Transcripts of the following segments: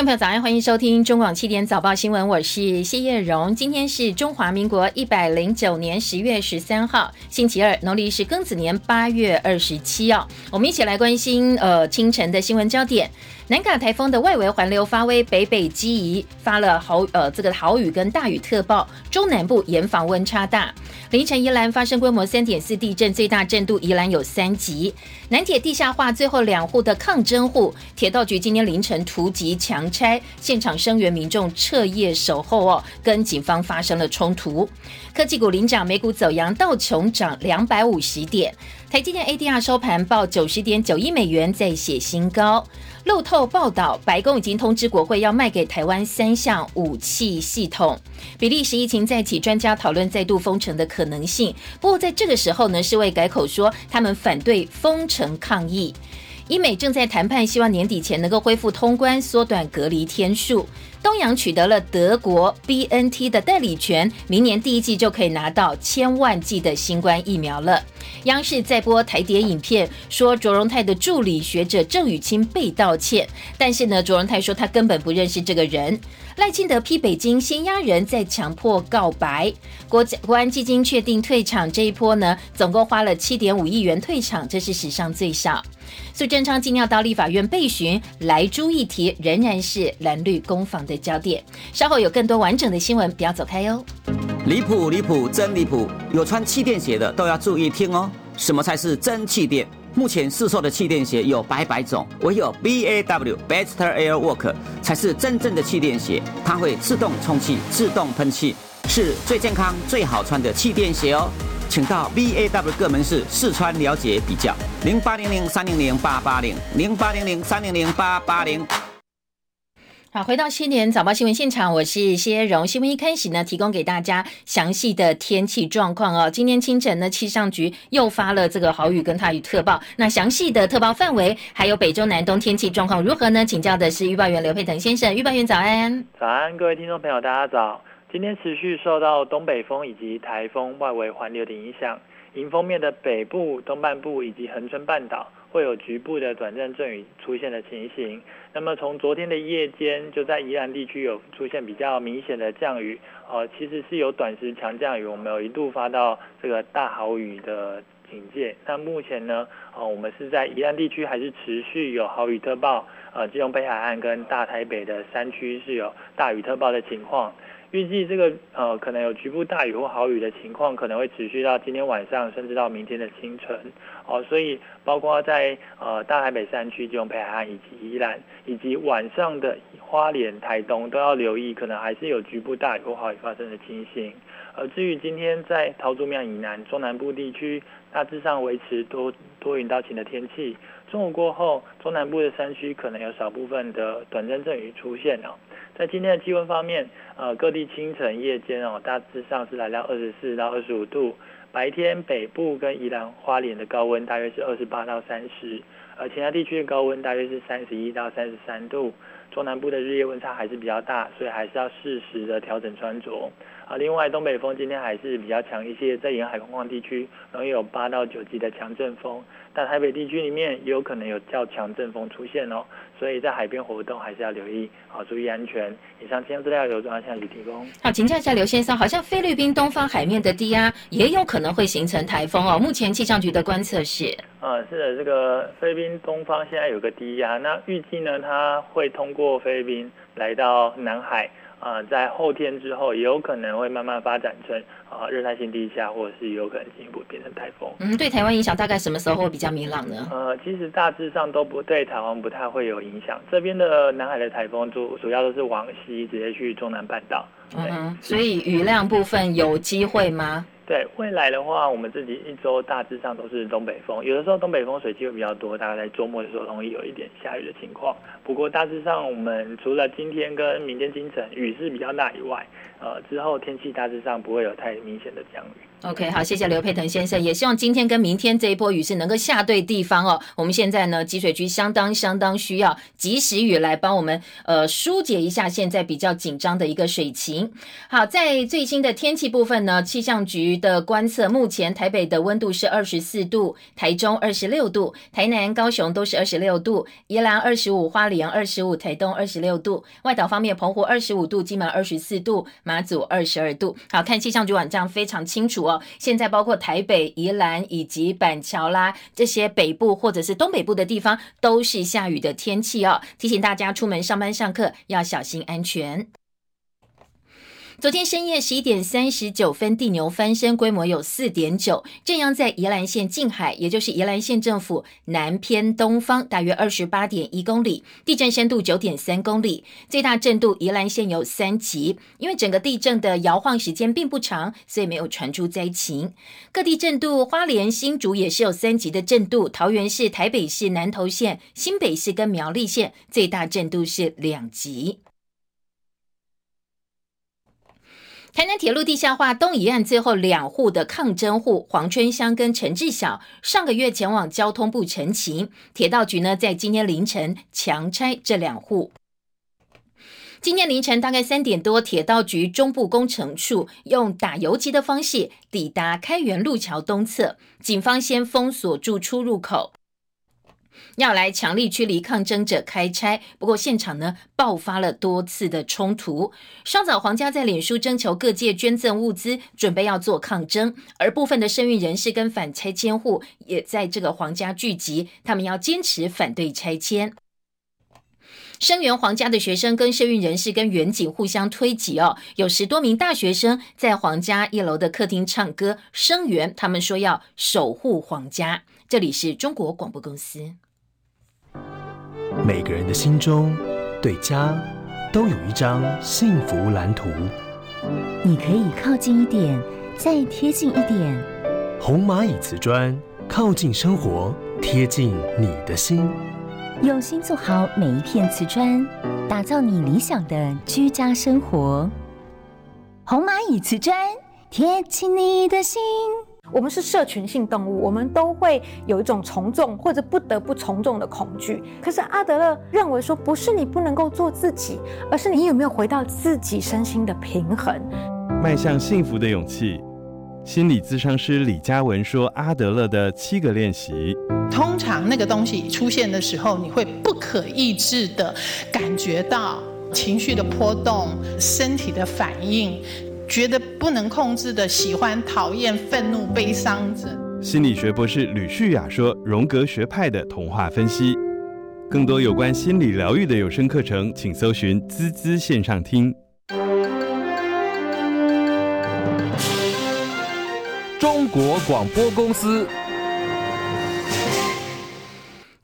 听众朋友，早安，欢迎收听中广七点早报新闻，我是谢叶荣。今天是中华民国一百零九年十月十三号，星期二，农历是庚子年八月二十七哦。我们一起来关心呃清晨的新闻焦点。南港台风的外围环流发威，北北基移发了豪呃这个豪雨跟大雨特报，中南部严防温差大。凌晨宜兰发生规模三点四地震，最大震度宜兰有三级。南铁地下化最后两户的抗争户，铁道局今天凌晨突击强拆，现场声援民众彻夜守候哦，跟警方发生了冲突。科技股领涨，美股走阳，道琼涨两百五十点，台积电 ADR 收盘报九十点九亿美元，再写新高。路透报道，白宫已经通知国会要卖给台湾三项武器系统。比利时疫情再起，专家讨论再度封城的可能性。不过在这个时候呢，世卫改口说他们反对封城抗议。医美正在谈判，希望年底前能够恢复通关，缩短隔离天数。东阳取得了德国 B N T 的代理权，明年第一季就可以拿到千万剂的新冠疫苗了。央视在播台谍影片，说卓荣泰的助理学者郑雨清被道歉，但是呢，卓荣泰说他根本不认识这个人。赖清德批北京先压人，再强迫告白。国国安基金确定退场这一波呢，总共花了七点五亿元退场，这是史上最少。苏贞昌今要到立法院备询，来猪议题仍然是蓝绿攻防的焦点。稍后有更多完整的新闻，不要走开哟。离谱离谱真离谱，有穿气垫鞋的都要注意听哦。什么才是真气垫？目前市售的气垫鞋有百百种，唯有 B A W Bester Air Work 才是真正的气垫鞋，它会自动充气、自动喷气，是最健康、最好穿的气垫鞋哦。请到 VAW 各门市试穿了解比较，零八零零三零零八八零零八零零三零零八八零。好，回到新年早报新闻现场，我是谢荣。新闻一开始呢，提供给大家详细的天气状况哦。今天清晨呢，气象局又发了这个豪雨跟大雨特报。那详细的特报范围还有北中南东天气状况如何呢？请教的是预报员刘佩腾先生。预报员早安，早安，各位听众朋友，大家早。今天持续受到东北风以及台风外围环流的影响，迎风面的北部、东半部以及恒春半岛会有局部的短暂阵雨出现的情形。那么从昨天的夜间就在宜兰地区有出现比较明显的降雨，呃，其实是有短时强降雨，我们有一度发到这个大豪雨的警戒。那目前呢，呃，我们是在宜兰地区还是持续有豪雨特报，呃，基隆北海岸跟大台北的山区是有大雨特报的情况。预计这个呃可能有局部大雨或豪雨的情况，可能会持续到今天晚上，甚至到明天的清晨哦。所以包括在呃大台北山区、基隆北海岸以及宜兰，以及晚上的花莲、台东都要留意，可能还是有局部大雨或豪雨发生的情形。而至于今天在桃竹苗以南、中南部地区，大致上维持多多云到晴的天气。中午过后，中南部的山区可能有少部分的短暂阵雨出现哦。在今天的气温方面，呃，各地清晨、夜间哦，大致上是来到二十四到二十五度。白天北部跟宜兰花莲的高温大约是二十八到三十，而其他地区的高温大约是三十一到三十三度。中南部的日夜温差还是比较大，所以还是要适时的调整穿着。啊，另外东北风今天还是比较强一些，在沿海空旷地区容易有八到九级的强阵风，但台北地区里面也有可能有较强阵风出现哦，所以在海边活动还是要留意，好注意安全。以上气象资料由中央气象局提供。好，请教一下刘先生，好像菲律宾东方海面的低压也有可能会形成台风哦，目前气象局的观测是？啊，是的，这个菲律宾东方现在有个低压，那预计呢，它会通过菲律宾来到南海。啊，在后天之后，也有可能会慢慢发展成啊热带性低下，或者是有可能进一步变成台风。嗯，对台湾影响大概什么时候会比较明朗呢？呃，其实大致上都不对台湾不太会有影响。这边的南海的台风主主要都是往西直接去中南半岛。嗯，所以雨量部分有机会吗？对未来的话，我们自己一周大致上都是东北风，有的时候东北风水气会比较多，大概在周末的时候容易有一点下雨的情况。不过大致上，我们除了今天跟明天清晨雨势比较大以外，呃，之后天气大致上不会有太明显的降雨。OK，好，谢谢刘佩腾先生，也希望今天跟明天这一波雨是能够下对地方哦。我们现在呢，集水区相当相当需要及时雨来帮我们呃疏解一下现在比较紧张的一个水情。好，在最新的天气部分呢，气象局的观测，目前台北的温度是二十四度，台中二十六度，台南、高雄都是二十六度，宜兰二十五，花莲二十五，台东二十六度。外岛方面，澎湖二十五度，金门二十四度，马祖二十二度。好看气象局网站非常清楚哦。现在包括台北、宜兰以及板桥啦这些北部或者是东北部的地方，都是下雨的天气哦。提醒大家出门上班上课要小心安全。昨天深夜十一点三十九分，地牛翻身，规模有四点九，震央在宜兰县近海，也就是宜兰县政府南偏东方，大约二十八点一公里，地震深度九点三公里，最大震度宜兰县有三级。因为整个地震的摇晃时间并不长，所以没有传出灾情。各地震度，花莲新竹也是有三级的震度，桃园市、台北市、南投县、新北市跟苗栗县最大震度是两级。台南铁路地下化东一案最后两户的抗争户黄春香跟陈志晓，上个月前往交通部陈情，铁道局呢在今天凌晨强拆这两户。今天凌晨大概三点多，铁道局中部工程处用打游击的方式抵达开元路桥东侧，警方先封锁住出入口。要来强力驱离抗争者开拆，不过现场呢爆发了多次的冲突。稍早，皇家在脸书征求各界捐赠物资，准备要做抗争，而部分的声运人士跟反拆迁户也在这个皇家聚集，他们要坚持反对拆迁。声援皇家的学生跟社运人士跟远景互相推挤哦，有十多名大学生在皇家一楼的客厅唱歌声援，他们说要守护皇家。这里是中国广播公司。每个人的心中，对家都有一张幸福蓝图。你可以靠近一点，再贴近一点。红蚂蚁瓷砖，靠近生活，贴近你的心。用心做好每一片瓷砖，打造你理想的居家生活。红蚂蚁瓷砖，贴近你的心。我们是社群性动物，我们都会有一种从众或者不得不从众的恐惧。可是阿德勒认为说，不是你不能够做自己，而是你有没有回到自己身心的平衡，迈向幸福的勇气。心理咨商师李嘉文说：“阿德勒的七个练习，通常那个东西出现的时候，你会不可抑制的感觉到情绪的波动、身体的反应。”觉得不能控制的喜欢、讨厌、愤怒、悲伤者。心理学博士吕旭雅说：“荣格学派的童话分析，更多有关心理疗愈的有声课程，请搜寻滋滋线上听。”中国广播公司。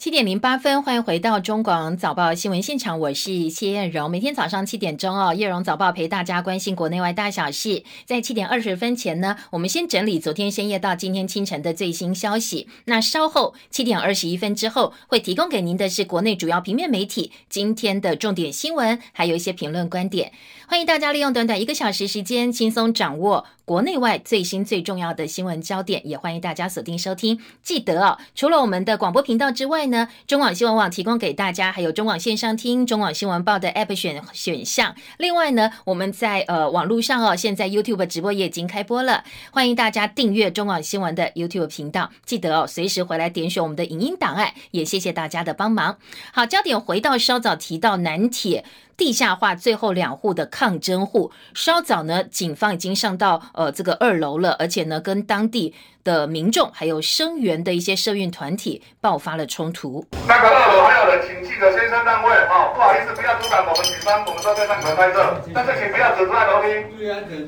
七点零八分，欢迎回到中广早报新闻现场，我是谢艳荣。每天早上七点钟哦，叶荣早报陪大家关心国内外大小事。在七点二十分前呢，我们先整理昨天深夜到今天清晨的最新消息。那稍后七点二十一分之后，会提供给您的是国内主要平面媒体今天的重点新闻，还有一些评论观点。欢迎大家利用短短一个小时时间，轻松掌握国内外最新最重要的新闻焦点。也欢迎大家锁定收听。记得哦，除了我们的广播频道之外呢。中广新闻网提供给大家，还有中广线上听中广新闻报的 App 选选项。另外呢，我们在呃网络上哦，现在 YouTube 直播也已经开播了，欢迎大家订阅中广新闻的 YouTube 频道。记得哦，随时回来点选我们的影音档案，也谢谢大家的帮忙。好，焦点回到稍早提到南铁。地下化最后两户的抗争户，稍早呢，警方已经上到呃这个二楼了，而且呢，跟当地的民众还有声援的一些社运团体爆发了冲突。那个二楼还有人，请记者先生让位哦，不好意思，不要阻挡我们警方，我们都在上可拍摄，但是请不要阻在楼梯。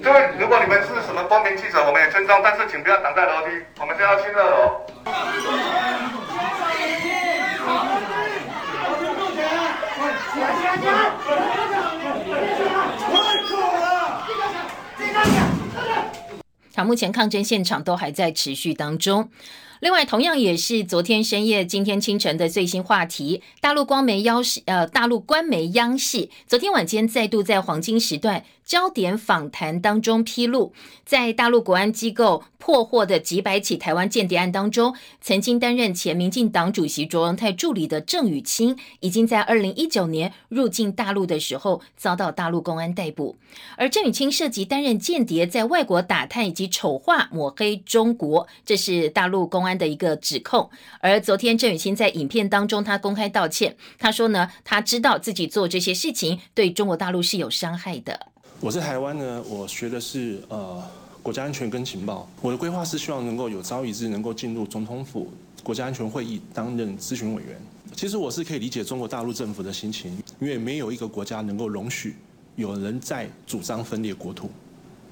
各位，如果你们是什么公民记者，我们也尊重，但是请不要挡在楼梯，我们就要去二楼。目前抗争现场都还在持续当中。另外，同样也是昨天深夜、今天清晨的最新话题，大陆光媒央视呃，大陆官媒央视昨天晚间再度在黄金时段。焦点访谈当中披露，在大陆国安机构破获的几百起台湾间谍案当中，曾经担任前民进党主席卓荣泰助理的郑雨清，已经在二零一九年入境大陆的时候遭到大陆公安逮捕。而郑雨清涉及担任间谍，在外国打探以及丑化抹黑中国，这是大陆公安的一个指控。而昨天郑雨欣在影片当中，他公开道歉，他说呢，他知道自己做这些事情对中国大陆是有伤害的。我在台湾呢，我学的是呃国家安全跟情报。我的规划是希望能够有朝一日能够进入总统府国家安全会议担任咨询委员。其实我是可以理解中国大陆政府的心情，因为没有一个国家能够容许有人在主张分裂国土。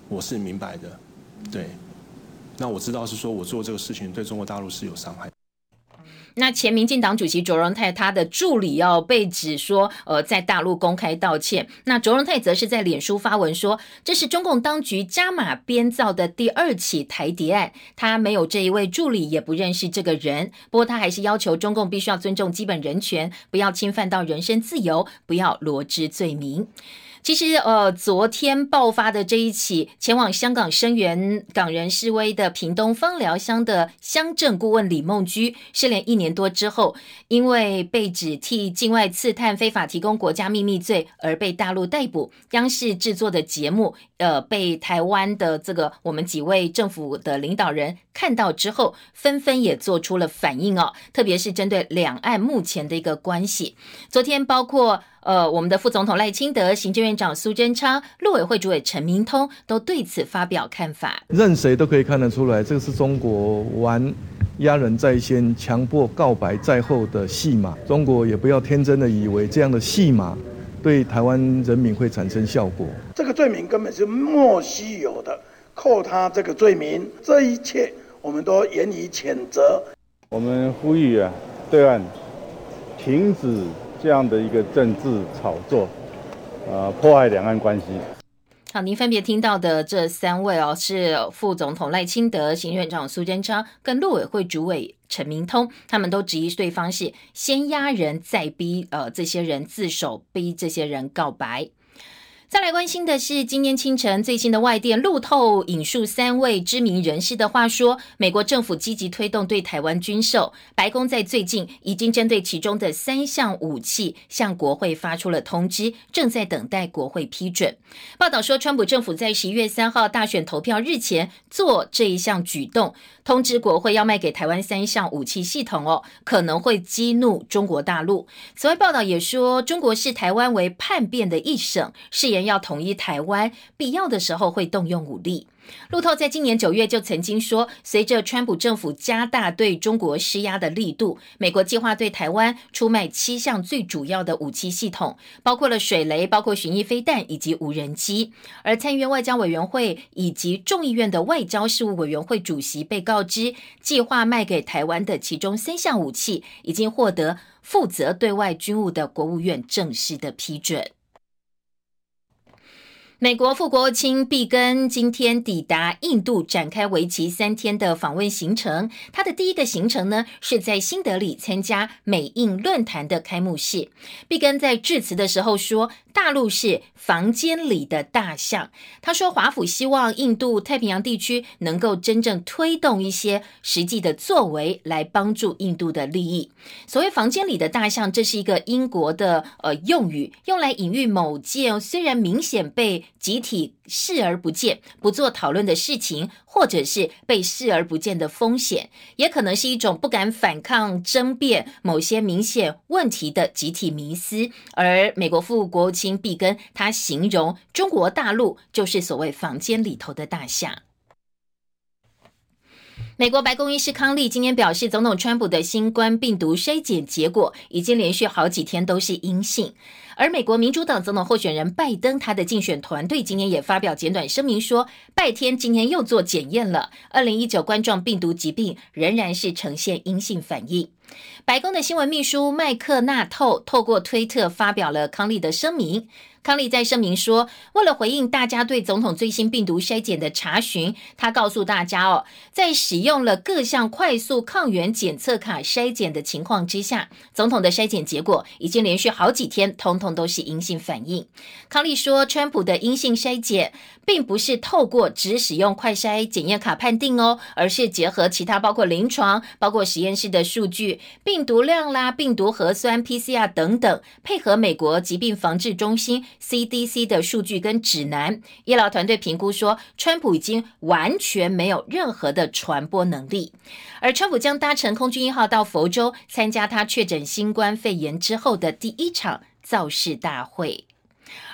我是明白的，对。那我知道是说我做这个事情对中国大陆是有伤害。那前民进党主席卓荣泰他的助理要被指说，呃，在大陆公开道歉。那卓荣泰则是在脸书发文说，这是中共当局加码编造的第二起台谍案。他没有这一位助理，也不认识这个人。不过他还是要求中共必须要尊重基本人权，不要侵犯到人身自由，不要罗织罪名。其实，呃，昨天爆发的这一起前往香港声援港人示威的屏东芳寮乡的乡镇顾问李梦居，失联一年多之后，因为被指替境外刺探非法提供国家秘密罪而被大陆逮捕。央视制作的节目，呃，被台湾的这个我们几位政府的领导人看到之后，纷纷也做出了反应哦，特别是针对两岸目前的一个关系。昨天包括。呃，我们的副总统赖清德、行政院长苏贞昌、陆委会主委陈明通都对此发表看法。任谁都可以看得出来，这个是中国玩压人在先、强迫告白在后的戏码。中国也不要天真的以为这样的戏码对台湾人民会产生效果。这个罪名根本是莫须有的，扣他这个罪名，这一切我们都严以谴责。我们呼吁啊，对岸停止。这样的一个政治炒作，呃，破坏两岸关系。好，您分别听到的这三位哦，是副总统赖清德、行院长苏贞昌跟陆委会主委陈明通，他们都质疑对方是先压人，再逼呃这些人自首，逼这些人告白。再来关心的是，今天清晨最新的外电路透引述三位知名人士的话说，美国政府积极推动对台湾军售，白宫在最近已经针对其中的三项武器向国会发出了通知，正在等待国会批准。报道说，川普政府在十一月三号大选投票日前做这一项举动。通知国会要卖给台湾三项武器系统哦，可能会激怒中国大陆。此外，报道也说，中国视台湾为叛变的一省，誓言要统一台湾，必要的时候会动用武力。路透在今年九月就曾经说，随着川普政府加大对中国施压的力度，美国计划对台湾出卖七项最主要的武器系统，包括了水雷、包括巡弋飞弹以及无人机。而参议院外交委员会以及众议院的外交事务委员会主席被告知，计划卖给台湾的其中三项武器已经获得负责对外军务的国务院正式的批准。美国副国务卿毕根今天抵达印度，展开为期三天的访问行程。他的第一个行程呢，是在新德里参加美印论坛的开幕式。毕根在致辞的时候说。大陆是房间里的大象。他说，华府希望印度太平洋地区能够真正推动一些实际的作为，来帮助印度的利益。所谓房间里的大象，这是一个英国的呃用语，用来隐喻某件虽然明显被集体视而不见、不做讨论的事情。或者是被视而不见的风险，也可能是一种不敢反抗、争辩某些明显问题的集体迷思。而美国副国务卿毕根他形容中国大陆就是所谓房间里头的大象。美国白宫医师康利今天表示，总统川普的新冠病毒筛检结果已经连续好几天都是阴性。而美国民主党总统候选人拜登，他的竞选团队今天也发表简短声明说，拜天今天又做检验了，二零一九冠状病毒疾病仍然是呈现阴性反应。白宫的新闻秘书麦克纳透透过推特发表了康利的声明。康利在声明说，为了回应大家对总统最新病毒筛检的查询，他告诉大家哦，在使用了各项快速抗原检测卡筛检的情况之下，总统的筛检结果已经连续好几天，通通都是阴性反应。康利说，川普的阴性筛检并不是透过只使用快筛检验卡判定哦，而是结合其他包括临床、包括实验室的数据、病毒量啦、病毒核酸 PCR 等等，配合美国疾病防治中心 CDC 的数据跟指南，医疗团队评估说，川普已经完全没有任何的传播能力。而川普将搭乘空军一号到佛州参加他确诊新冠肺炎之后的第一场造势大会。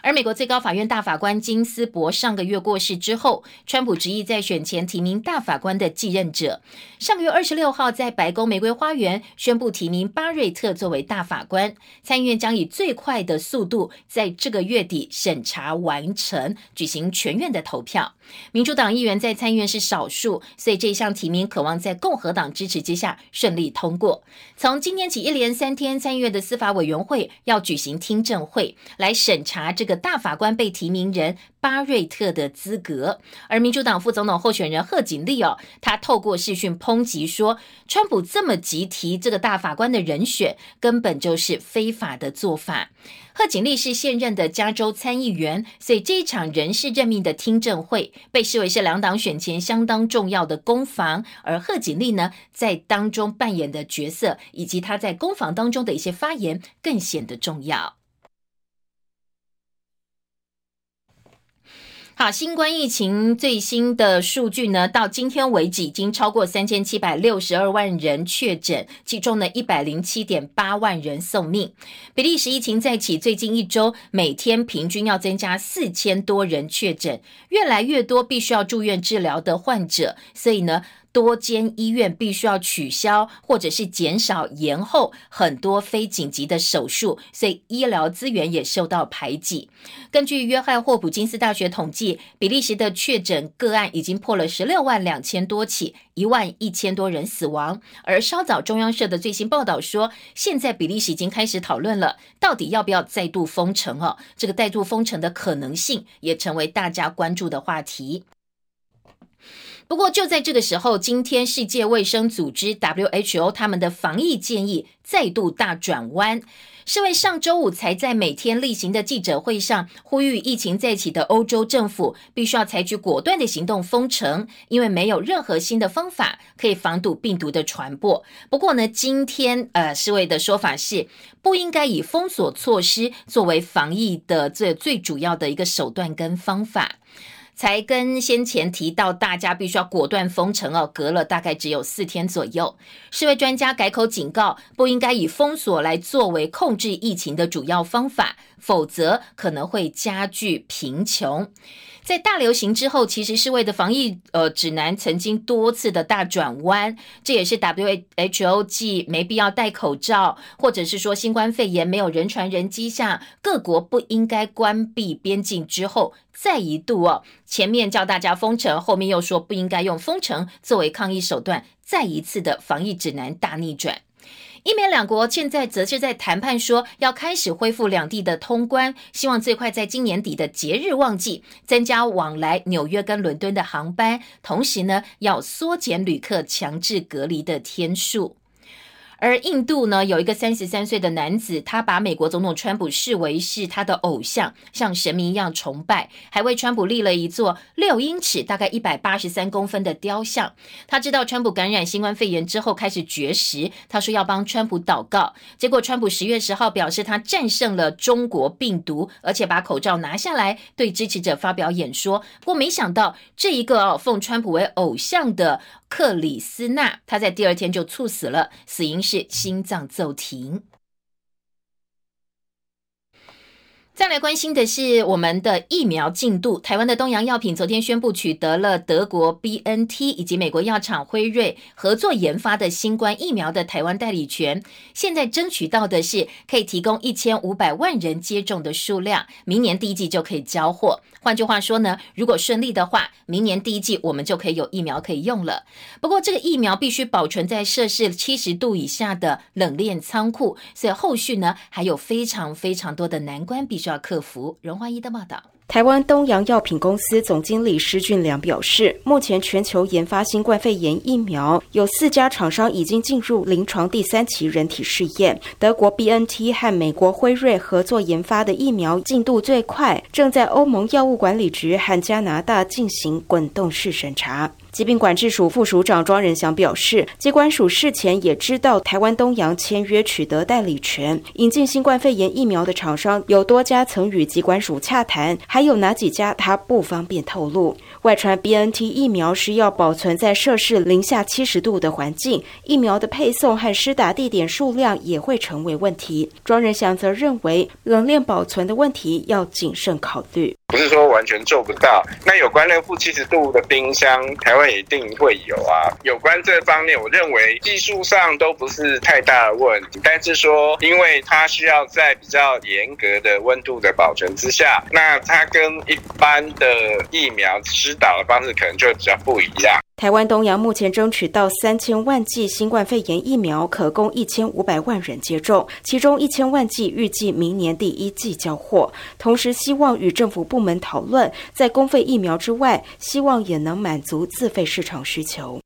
而美国最高法院大法官金斯伯上个月过世之后，川普执意在选前提名大法官的继任者。上个月二十六号，在白宫玫瑰花园宣布提名巴瑞特作为大法官。参议院将以最快的速度在这个月底审查完成，举行全院的投票。民主党议员在参议院是少数，所以这项提名渴望在共和党支持之下顺利通过。从今天起，一连三天，参议院的司法委员会要举行听证会来审查这个。大法官被提名人巴瑞特的资格，而民主党副总统候选人贺锦丽哦，他透过视讯抨击说，川普这么急提这个大法官的人选，根本就是非法的做法。贺锦丽是现任的加州参议员，所以这一场人事任命的听证会被视为是两党选前相当重要的攻防，而贺锦丽呢，在当中扮演的角色，以及他在攻防当中的一些发言，更显得重要。好，新冠疫情最新的数据呢，到今天为止已经超过三千七百六十二万人确诊，其中呢一百零七点八万人送命。比利时疫情再起，最近一周每天平均要增加四千多人确诊，越来越多必须要住院治疗的患者，所以呢。多间医院必须要取消或者是减少延后很多非紧急的手术，所以医疗资源也受到排挤。根据约翰霍普金斯大学统计，比利时的确诊个案已经破了十六万两千多起，一万一千多人死亡。而稍早中央社的最新报道说，现在比利时已经开始讨论了，到底要不要再度封城哦？这个再度封城的可能性也成为大家关注的话题。不过就在这个时候，今天世界卫生组织 WHO 他们的防疫建议再度大转弯。世卫上周五才在每天例行的记者会上呼吁，疫情再起的欧洲政府必须要采取果断的行动封城，因为没有任何新的方法可以防堵病毒的传播。不过呢，今天呃世卫的说法是不应该以封锁措施作为防疫的最最主要的一个手段跟方法。才跟先前提到，大家必须要果断封城哦，隔了大概只有四天左右。世卫专家改口警告，不应该以封锁来作为控制疫情的主要方法，否则可能会加剧贫穷。在大流行之后，其实世卫的防疫呃指南曾经多次的大转弯，这也是 WHO 继没必要戴口罩，或者是说新冠肺炎没有人传人机下各国不应该关闭边境之后，再一度哦，前面叫大家封城，后面又说不应该用封城作为抗疫手段，再一次的防疫指南大逆转。英美两国现在则是在谈判，说要开始恢复两地的通关，希望最快在今年底的节日旺季增加往来纽约跟伦敦的航班，同时呢要缩减旅客强制隔离的天数。而印度呢，有一个三十三岁的男子，他把美国总统川普视为是他的偶像，像神明一样崇拜，还为川普立了一座六英尺、大概一百八十三公分的雕像。他知道川普感染新冠肺炎之后开始绝食，他说要帮川普祷告。结果川普十月十号表示他战胜了中国病毒，而且把口罩拿下来对支持者发表演说。不过没想到这一个哦奉川普为偶像的。克里斯纳，他在第二天就猝死了，死因是是心脏骤停。再来关心的是我们的疫苗进度。台湾的东洋药品昨天宣布取得了德国 B N T 以及美国药厂辉瑞合作研发的新冠疫苗的台湾代理权。现在争取到的是可以提供一千五百万人接种的数量，明年第一季就可以交货。换句话说呢，如果顺利的话，明年第一季我们就可以有疫苗可以用了。不过这个疫苗必须保存在摄氏七十度以下的冷链仓库，所以后续呢还有非常非常多的难关必。须要克服。荣华一的报道。台湾东洋药品公司总经理施俊良表示，目前全球研发新冠肺炎疫苗有四家厂商已经进入临床第三期人体试验。德国 BNT 和美国辉瑞合作研发的疫苗进度最快，正在欧盟药物管理局和加拿大进行滚动式审查。疾病管制署副署长庄仁祥表示，机关署事前也知道台湾东洋签约取得代理权，引进新冠肺炎疫苗的厂商有多家曾与机关署洽谈，还有哪几家他不方便透露。外传 BNT 疫苗是要保存在摄氏零下七十度的环境，疫苗的配送和施打地点数量也会成为问题。庄仁祥则认为，冷链保存的问题要谨慎考虑。不是说完全做不到。那有关的负七十度的冰箱，台湾也一定会有啊。有关这方面，我认为技术上都不是太大的问题，但是说，因为它需要在比较严格的温度的保存之下，那它跟一般的疫苗施打的方式可能就比较不一样。台湾东洋目前争取到三千万剂新冠肺炎疫苗，可供一千五百万人接种，其中一千万剂预计明年第一季交货。同时，希望与政府部门讨论，在公费疫苗之外，希望也能满足自费市场需求。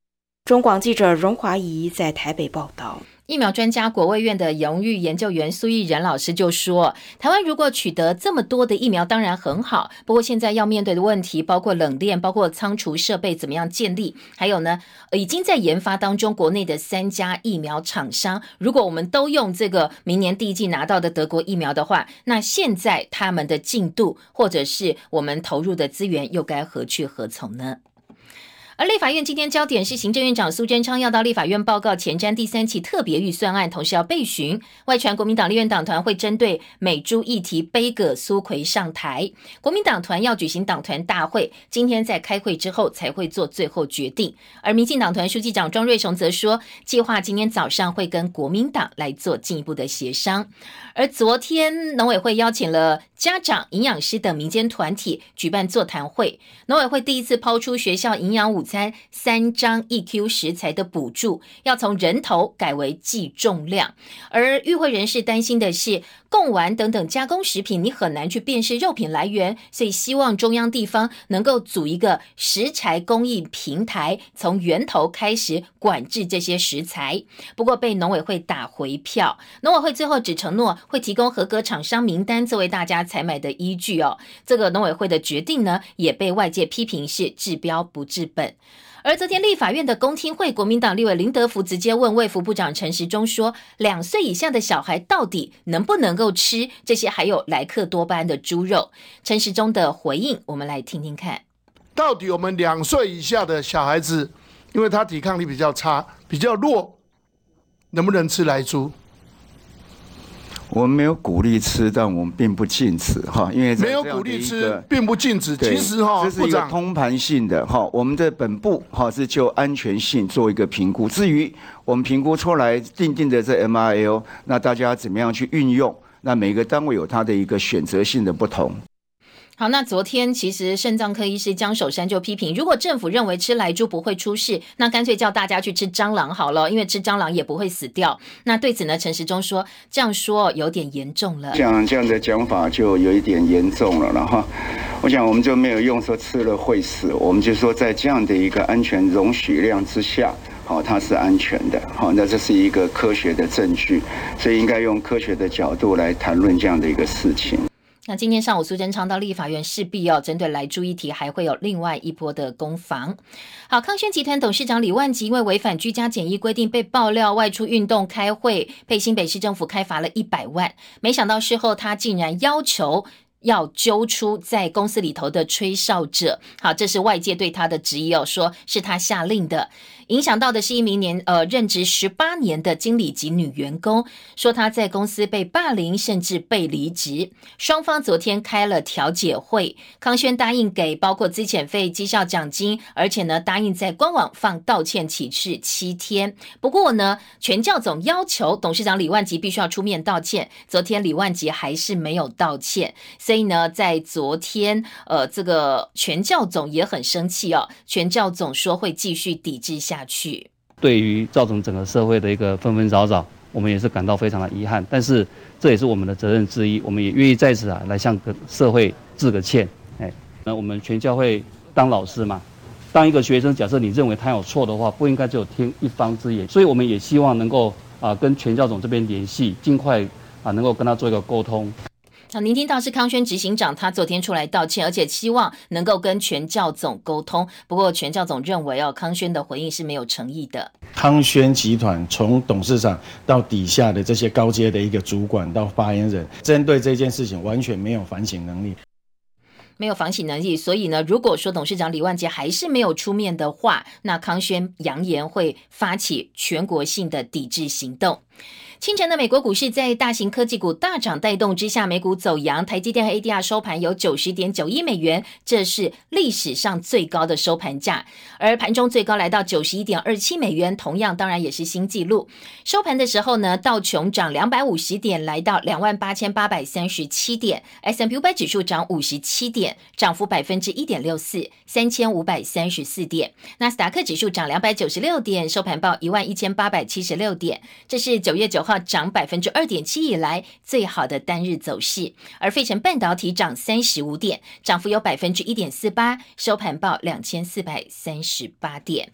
中广记者荣华仪在台北报道。疫苗专家国卫院的荣誉研究员苏益仁老师就说：“台湾如果取得这么多的疫苗，当然很好。不过现在要面对的问题，包括冷链、包括仓储设备怎么样建立，还有呢，已经在研发当中国内的三家疫苗厂商，如果我们都用这个明年第一季拿到的德国疫苗的话，那现在他们的进度或者是我们投入的资源又该何去何从呢？”而立法院今天焦点是行政院长苏贞昌要到立法院报告前瞻第三期特别预算案，同时要备询。外传国民党立院党团会针对美猪议题背葛苏奎上台，国民党团要举行党团大会，今天在开会之后才会做最后决定。而民进党团书记长庄瑞雄则说，计划今天早上会跟国民党来做进一步的协商。而昨天农委会邀请了家长、营养师等民间团体举办座谈会，农委会第一次抛出学校营养午。餐三张 EQ 食材的补助要从人头改为计重量，而与会人士担心的是。贡丸等等加工食品，你很难去辨识肉品来源，所以希望中央地方能够组一个食材供应平台，从源头开始管制这些食材。不过被农委会打回票，农委会最后只承诺会提供合格厂商名单作为大家采买的依据哦。这个农委会的决定呢，也被外界批评是治标不治本。而昨天立法院的公听会，国民党立委林德福直接问卫福部长陈时中说：“两岁以下的小孩到底能不能够吃这些含有莱克多巴胺的猪肉？”陈时中的回应，我们来听听看。到底我们两岁以下的小孩子，因为他抵抗力比较差、比较弱，能不能吃来猪？我们没有鼓励吃，但我们并不禁止哈，因为没有鼓励吃，并不禁止。其实哈，这是一个通盘性的哈，我们的本部哈是就安全性做一个评估。至于我们评估出来定定的这 MRL，那大家怎么样去运用？那每个单位有它的一个选择性的不同。好，那昨天其实肾脏科医师江守山就批评，如果政府认为吃来猪不会出事，那干脆叫大家去吃蟑螂好了，因为吃蟑螂也不会死掉。那对此呢，陈时中说，这样说有点严重了。讲这样的讲法就有一点严重了，然后我想我们就没有用说吃了会死，我们就说在这样的一个安全容许量之下，好，它是安全的，好，那这是一个科学的证据，所以应该用科学的角度来谈论这样的一个事情。那今天上午，苏贞昌到立法院，势必要针对来猪议题，还会有另外一波的攻防。好，康轩集团董事长李万吉因为违反居家检疫规定，被爆料外出运动开会，被新北市政府开罚了一百万。没想到事后他竟然要求要揪出在公司里头的吹哨者。好，这是外界对他的质疑哦，说是他下令的。影响到的是一名年呃任职十八年的经理级女员工，说她在公司被霸凌，甚至被离职。双方昨天开了调解会，康轩答应给包括资遣费、绩效奖金，而且呢答应在官网放道歉启事七天。不过呢，全教总要求董事长李万吉必须要出面道歉。昨天李万吉还是没有道歉，所以呢，在昨天呃这个全教总也很生气哦，全教总说会继续抵制下。下去，对于造成整个社会的一个纷纷扰扰，我们也是感到非常的遗憾。但是这也是我们的责任之一，我们也愿意在此啊来向个社会致个歉。哎，那我们全教会当老师嘛，当一个学生，假设你认为他有错的话，不应该只有听一方之言。所以我们也希望能够啊跟全教总这边联系，尽快啊能够跟他做一个沟通。好，您听到是康轩执行长，他昨天出来道歉，而且希望能够跟全教总沟通。不过全教总认为哦，康轩的回应是没有诚意的。康轩集团从董事长到底下的这些高阶的一个主管到发言人，针对这件事情完全没有反省能力，没有反省能力。所以呢，如果说董事长李万杰还是没有出面的话，那康轩扬言会发起全国性的抵制行动。清晨的美国股市在大型科技股大涨带动之下，美股走阳，台积电和 ADR 收盘有九十点九亿美元，这是历史上最高的收盘价。而盘中最高来到九十一点二七美元，同样当然也是新纪录。收盘的时候呢，道琼涨两百五十点，来到两万八千八百三十七点；S M P 五百指数涨五十七点，涨幅百分之一点六四，三千五百三十四点。纳斯达克指数涨两百九十六点，收盘报一万一千八百七十六点，这是九月九。号涨百分之二点七以来最好的单日走势，而费城半导体涨三十五点，涨幅有百分之一点四八，收盘报两千四百三十八点。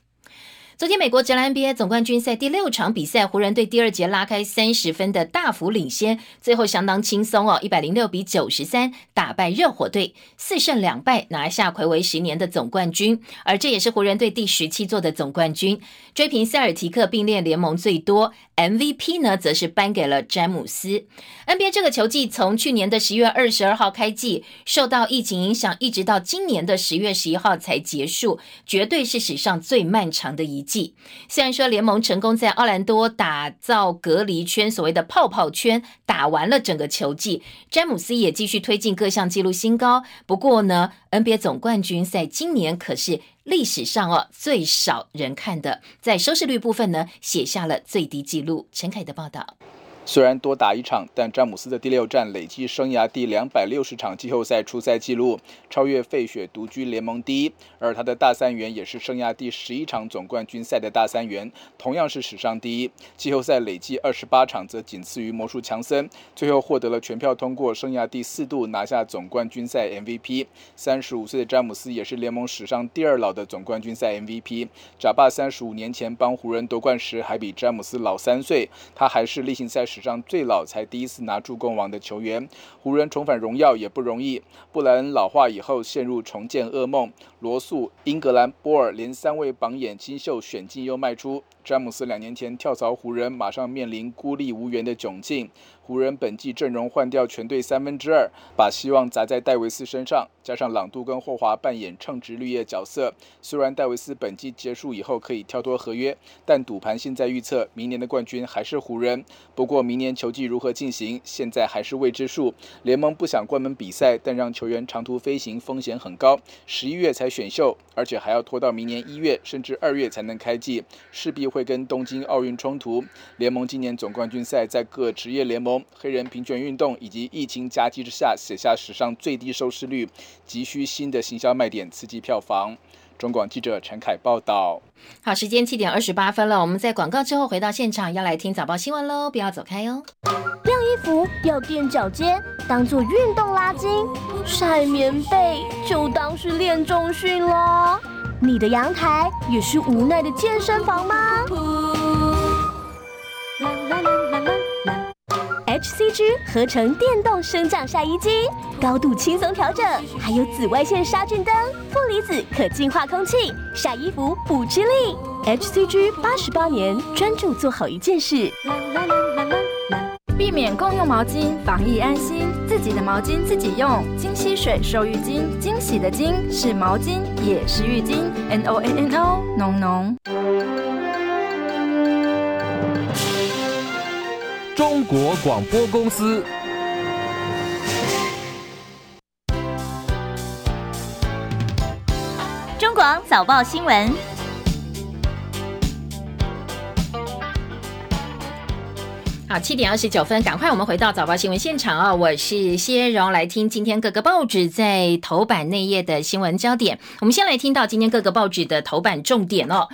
昨天，美国职篮 NBA 总冠军赛第六场比赛，湖人队第二节拉开三十分的大幅领先，最后相当轻松哦，一百零六比九十三打败热火队，四胜两败拿下魁违十年的总冠军，而这也是湖人队第十七座的总冠军，追平塞尔提克并列联盟最多。MVP 呢，则是颁给了詹姆斯。NBA 这个球季从去年的十月二十二号开季，受到疫情影响，一直到今年的十月十一号才结束，绝对是史上最漫长的一季。虽然说联盟成功在奥兰多打造隔离圈，所谓的泡泡圈，打完了整个球季，詹姆斯也继续推进各项纪录新高。不过呢，NBA 总冠军赛今年可是。历史上哦最少人看的，在收视率部分呢写下了最低纪录。陈凯的报道。虽然多打一场，但詹姆斯的第六战累计生涯第两百六十场季后赛出赛纪录，超越费雪独居联盟第一。而他的大三元也是生涯第十一场总冠军赛的大三元，同样是史上第一。季后赛累计二十八场，则仅次于魔术强森，最后获得了全票通过，生涯第四度拿下总冠军赛 MVP。三十五岁的詹姆斯也是联盟史上第二老的总冠军赛 MVP。贾巴三十五年前帮湖人夺冠时还比詹姆斯老三岁，他还是例行赛事。史上最老才第一次拿助攻王的球员，湖人重返荣耀也不容易。布莱恩老化以后陷入重建噩梦，罗素、英格兰、波尔连三位榜眼新秀选进又卖出。詹姆斯两年前跳槽湖人，马上面临孤立无援的窘境。湖人本季阵容换掉全队三分之二，把希望砸在戴维斯身上，加上朗杜跟霍华扮演称职绿叶角色。虽然戴维斯本季结束以后可以跳脱合约，但赌盘现在预测明年的冠军还是湖人。不过明年球季如何进行，现在还是未知数。联盟不想关门比赛，但让球员长途飞行风险很高。十一月才选秀，而且还要拖到明年一月甚至二月才能开季，势必会跟东京奥运冲突。联盟今年总冠军赛在各职业联盟。黑人平权运动以及疫情夹击之下，写下史上最低收视率，急需新的行销卖点刺激票房。中广记者陈凯报道。好，时间七点二十八分了，我们在广告之后回到现场，要来听早报新闻喽，不要走开哦。晾衣服要垫脚尖，当做运动拉筋；晒棉被就当是练重训喽。你的阳台也是无奈的健身房吗？HCG 合成电动升降晒衣机，高度轻松调整，还有紫外线杀菌灯，负离子可净化空气，晒衣服不吃力。HCG 八十八年专注做好一件事，避免共用毛巾，防疫安心，自己的毛巾自己用。金吸水收浴巾，惊喜的金是毛巾，也是浴巾。N O N N O 浓浓。中国广播公司。中广早报新闻。好，七点二十九分，赶快我们回到早报新闻现场啊！我是谢荣，来听今天各个报纸在头版内页的新闻焦点。我们先来听到今天各个报纸的头版重点哦。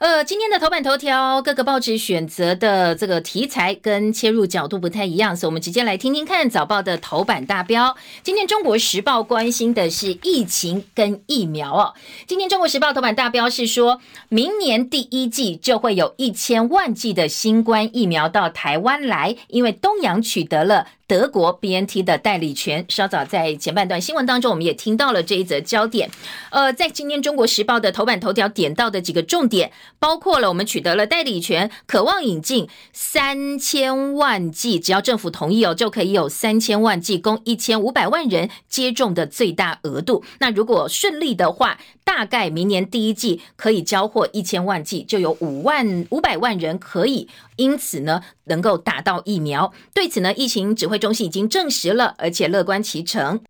呃，今天的头版头条，各个报纸选择的这个题材跟切入角度不太一样，所以我们直接来听听看早报的头版大标。今天中国时报关心的是疫情跟疫苗哦。今天中国时报头版大标是说，明年第一季就会有一千万剂的新冠疫苗到台湾来，因为东阳取得了。德国 B N T 的代理权，稍早在前半段新闻当中，我们也听到了这一则焦点。呃，在今天《中国时报》的头版头条点到的几个重点，包括了我们取得了代理权，渴望引进三千万剂，只要政府同意哦，就可以有三千万剂供一千五百万人接种的最大额度。那如果顺利的话，大概明年第一季可以交货一千万剂，就有五万五百万人可以。因此呢，能够打到疫苗。对此呢，疫情指挥中心已经证实了，而且乐观其成。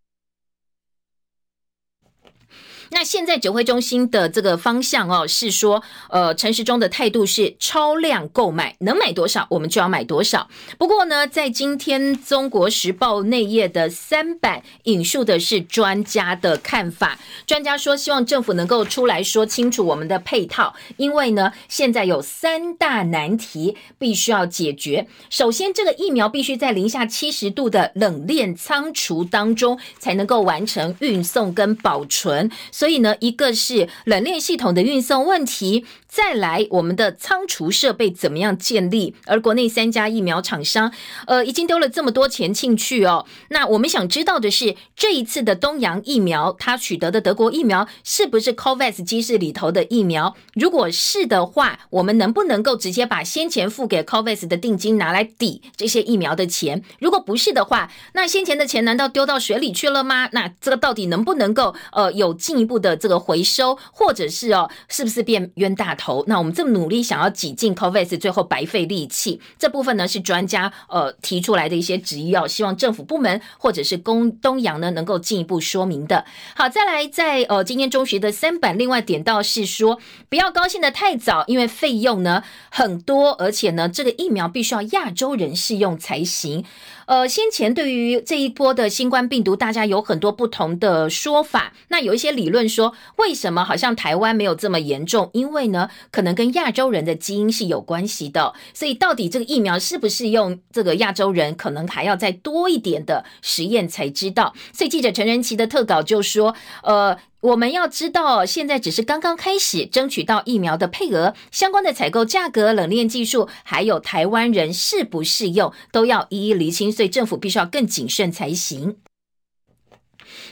那现在指挥中心的这个方向哦，是说，呃，陈时中的态度是超量购买，能买多少我们就要买多少。不过呢，在今天《中国时报》内页的三版引述的是专家的看法，专家说希望政府能够出来说清楚我们的配套，因为呢，现在有三大难题必须要解决。首先，这个疫苗必须在零下七十度的冷链仓储当中才能够完成运送跟保存。所以呢，一个是冷链系统的运送问题。再来，我们的仓储设备怎么样建立？而国内三家疫苗厂商，呃，已经丢了这么多钱进去哦。那我们想知道的是，这一次的东洋疫苗，它取得的德国疫苗是不是 COVAX 机制里头的疫苗？如果是的话，我们能不能够直接把先前付给 COVAX 的定金拿来抵这些疫苗的钱？如果不是的话，那先前的钱难道丢到水里去了吗？那这个到底能不能够呃有进步的这个回收，或者是哦，是不是变冤大头？那我们这么努力想要挤进 COVAX，最后白费力气。这部分呢是专家呃提出来的一些质疑哦，希望政府部门或者是公东阳呢能够进一步说明的。好，再来在呃今天中学的三版，另外点到是说不要高兴的太早，因为费用呢很多，而且呢这个疫苗必须要亚洲人适用才行。呃，先前对于这一波的新冠病毒，大家有很多不同的说法。那有一些理论说，为什么好像台湾没有这么严重？因为呢，可能跟亚洲人的基因是有关系的。所以到底这个疫苗是不是用这个亚洲人，可能还要再多一点的实验才知道。所以记者陈仁奇的特稿就说，呃。我们要知道，现在只是刚刚开始争取到疫苗的配额，相关的采购价格、冷链技术，还有台湾人适不适用，都要一一厘清，所以政府必须要更谨慎才行。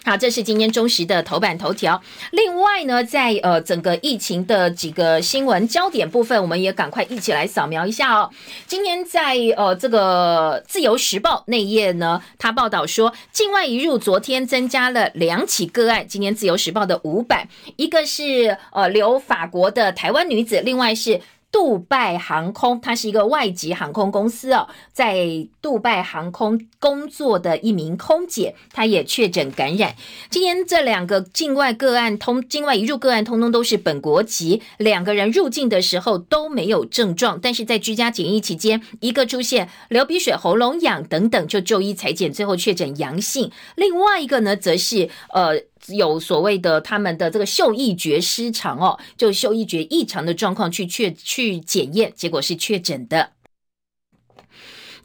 好，这是今天中时的头版头条。另外呢，在呃整个疫情的几个新闻焦点部分，我们也赶快一起来扫描一下哦。今天在呃这个自由时报内页呢，他报道说，境外一入昨天增加了两起个案。今天自由时报的五版，一个是呃留法国的台湾女子，另外是。杜拜航空，它是一个外籍航空公司哦，在杜拜航空工作的一名空姐，她也确诊感染。今天这两个境外个案通，境外一入个案，通通都是本国籍，两个人入境的时候都没有症状，但是在居家检疫期间，一个出现流鼻水、喉咙痒等等，就就医裁检，最后确诊阳性。另外一个呢，则是呃。有所谓的他们的这个嗅异觉失常哦，就嗅异觉异常的状况去确去检验，结果是确诊的。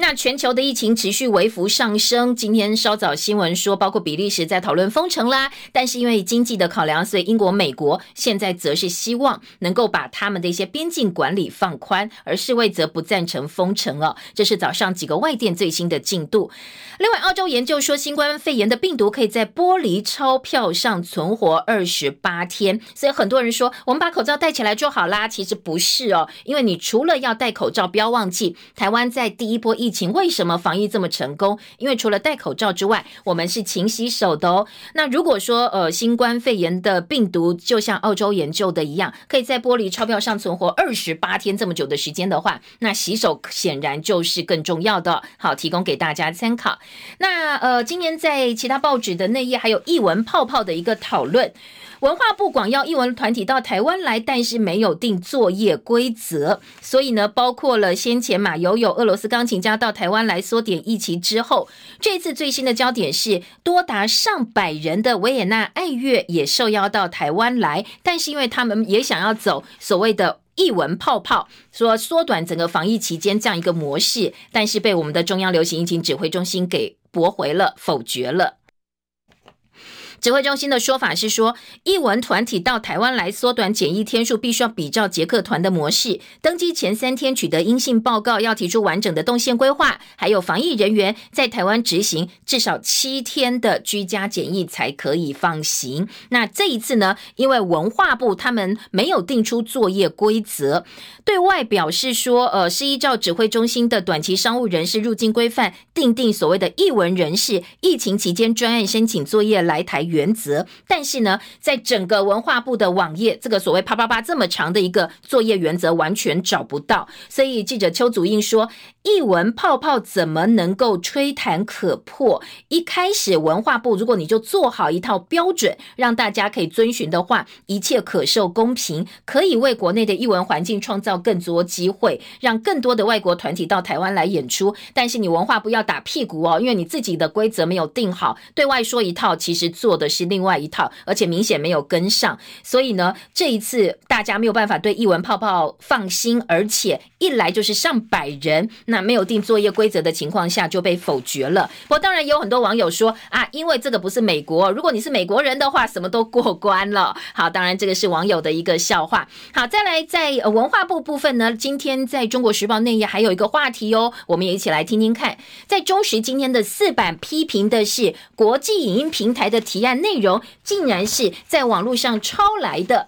那全球的疫情持续微幅上升。今天稍早新闻说，包括比利时在讨论封城啦，但是因为经济的考量，所以英国、美国现在则是希望能够把他们的一些边境管理放宽，而世卫则不赞成封城哦。这是早上几个外电最新的进度。另外，澳洲研究说，新冠肺炎的病毒可以在玻璃钞票上存活二十八天，所以很多人说，我们把口罩戴起来就好啦。其实不是哦，因为你除了要戴口罩，不要忘记，台湾在第一波疫疫情为什么防疫这么成功？因为除了戴口罩之外，我们是勤洗手的哦。那如果说呃，新冠肺炎的病毒就像澳洲研究的一样，可以在玻璃钞票上存活二十八天这么久的时间的话，那洗手显然就是更重要的。好，提供给大家参考。那呃，今年在其他报纸的内页还有译文泡泡的一个讨论。文化部广邀艺文团体到台湾来，但是没有定作业规则，所以呢，包括了先前马友友俄罗斯钢琴家到台湾来缩点疫情之后，这次最新的焦点是多达上百人的维也纳爱乐也受邀到台湾来，但是因为他们也想要走所谓的。译文泡泡说缩短整个防疫期间这样一个模式，但是被我们的中央流行疫情指挥中心给驳回了，否决了。指挥中心的说法是说，译文团体到台湾来缩短检疫天数，必须要比照捷克团的模式，登机前三天取得阴性报告，要提出完整的动线规划，还有防疫人员在台湾执行至少七天的居家检疫才可以放行。那这一次呢，因为文化部他们没有定出作业规则，对外表示说，呃，是依照指挥中心的短期商务人士入境规范，定定所谓的译文人士疫情期间专案申请作业来台。原则，但是呢，在整个文化部的网页，这个所谓啪啪啪这么长的一个作业原则完全找不到，所以记者邱祖印说，一文泡泡怎么能够吹弹可破？一开始文化部如果你就做好一套标准，让大家可以遵循的话，一切可受公平，可以为国内的艺文环境创造更多机会，让更多的外国团体到台湾来演出。但是你文化部要打屁股哦，因为你自己的规则没有定好，对外说一套，其实做。的是另外一套，而且明显没有跟上，所以呢，这一次大家没有办法对译文泡泡放心，而且一来就是上百人，那没有定作业规则的情况下就被否决了。不过当然也有很多网友说啊，因为这个不是美国，如果你是美国人的话，什么都过关了。好，当然这个是网友的一个笑话。好，再来在文化部部分呢，今天在中国时报内页还有一个话题哦，我们也一起来听听看。在中时今天的四版批评的是国际影音平台的提案。内容竟然是在网络上抄来的，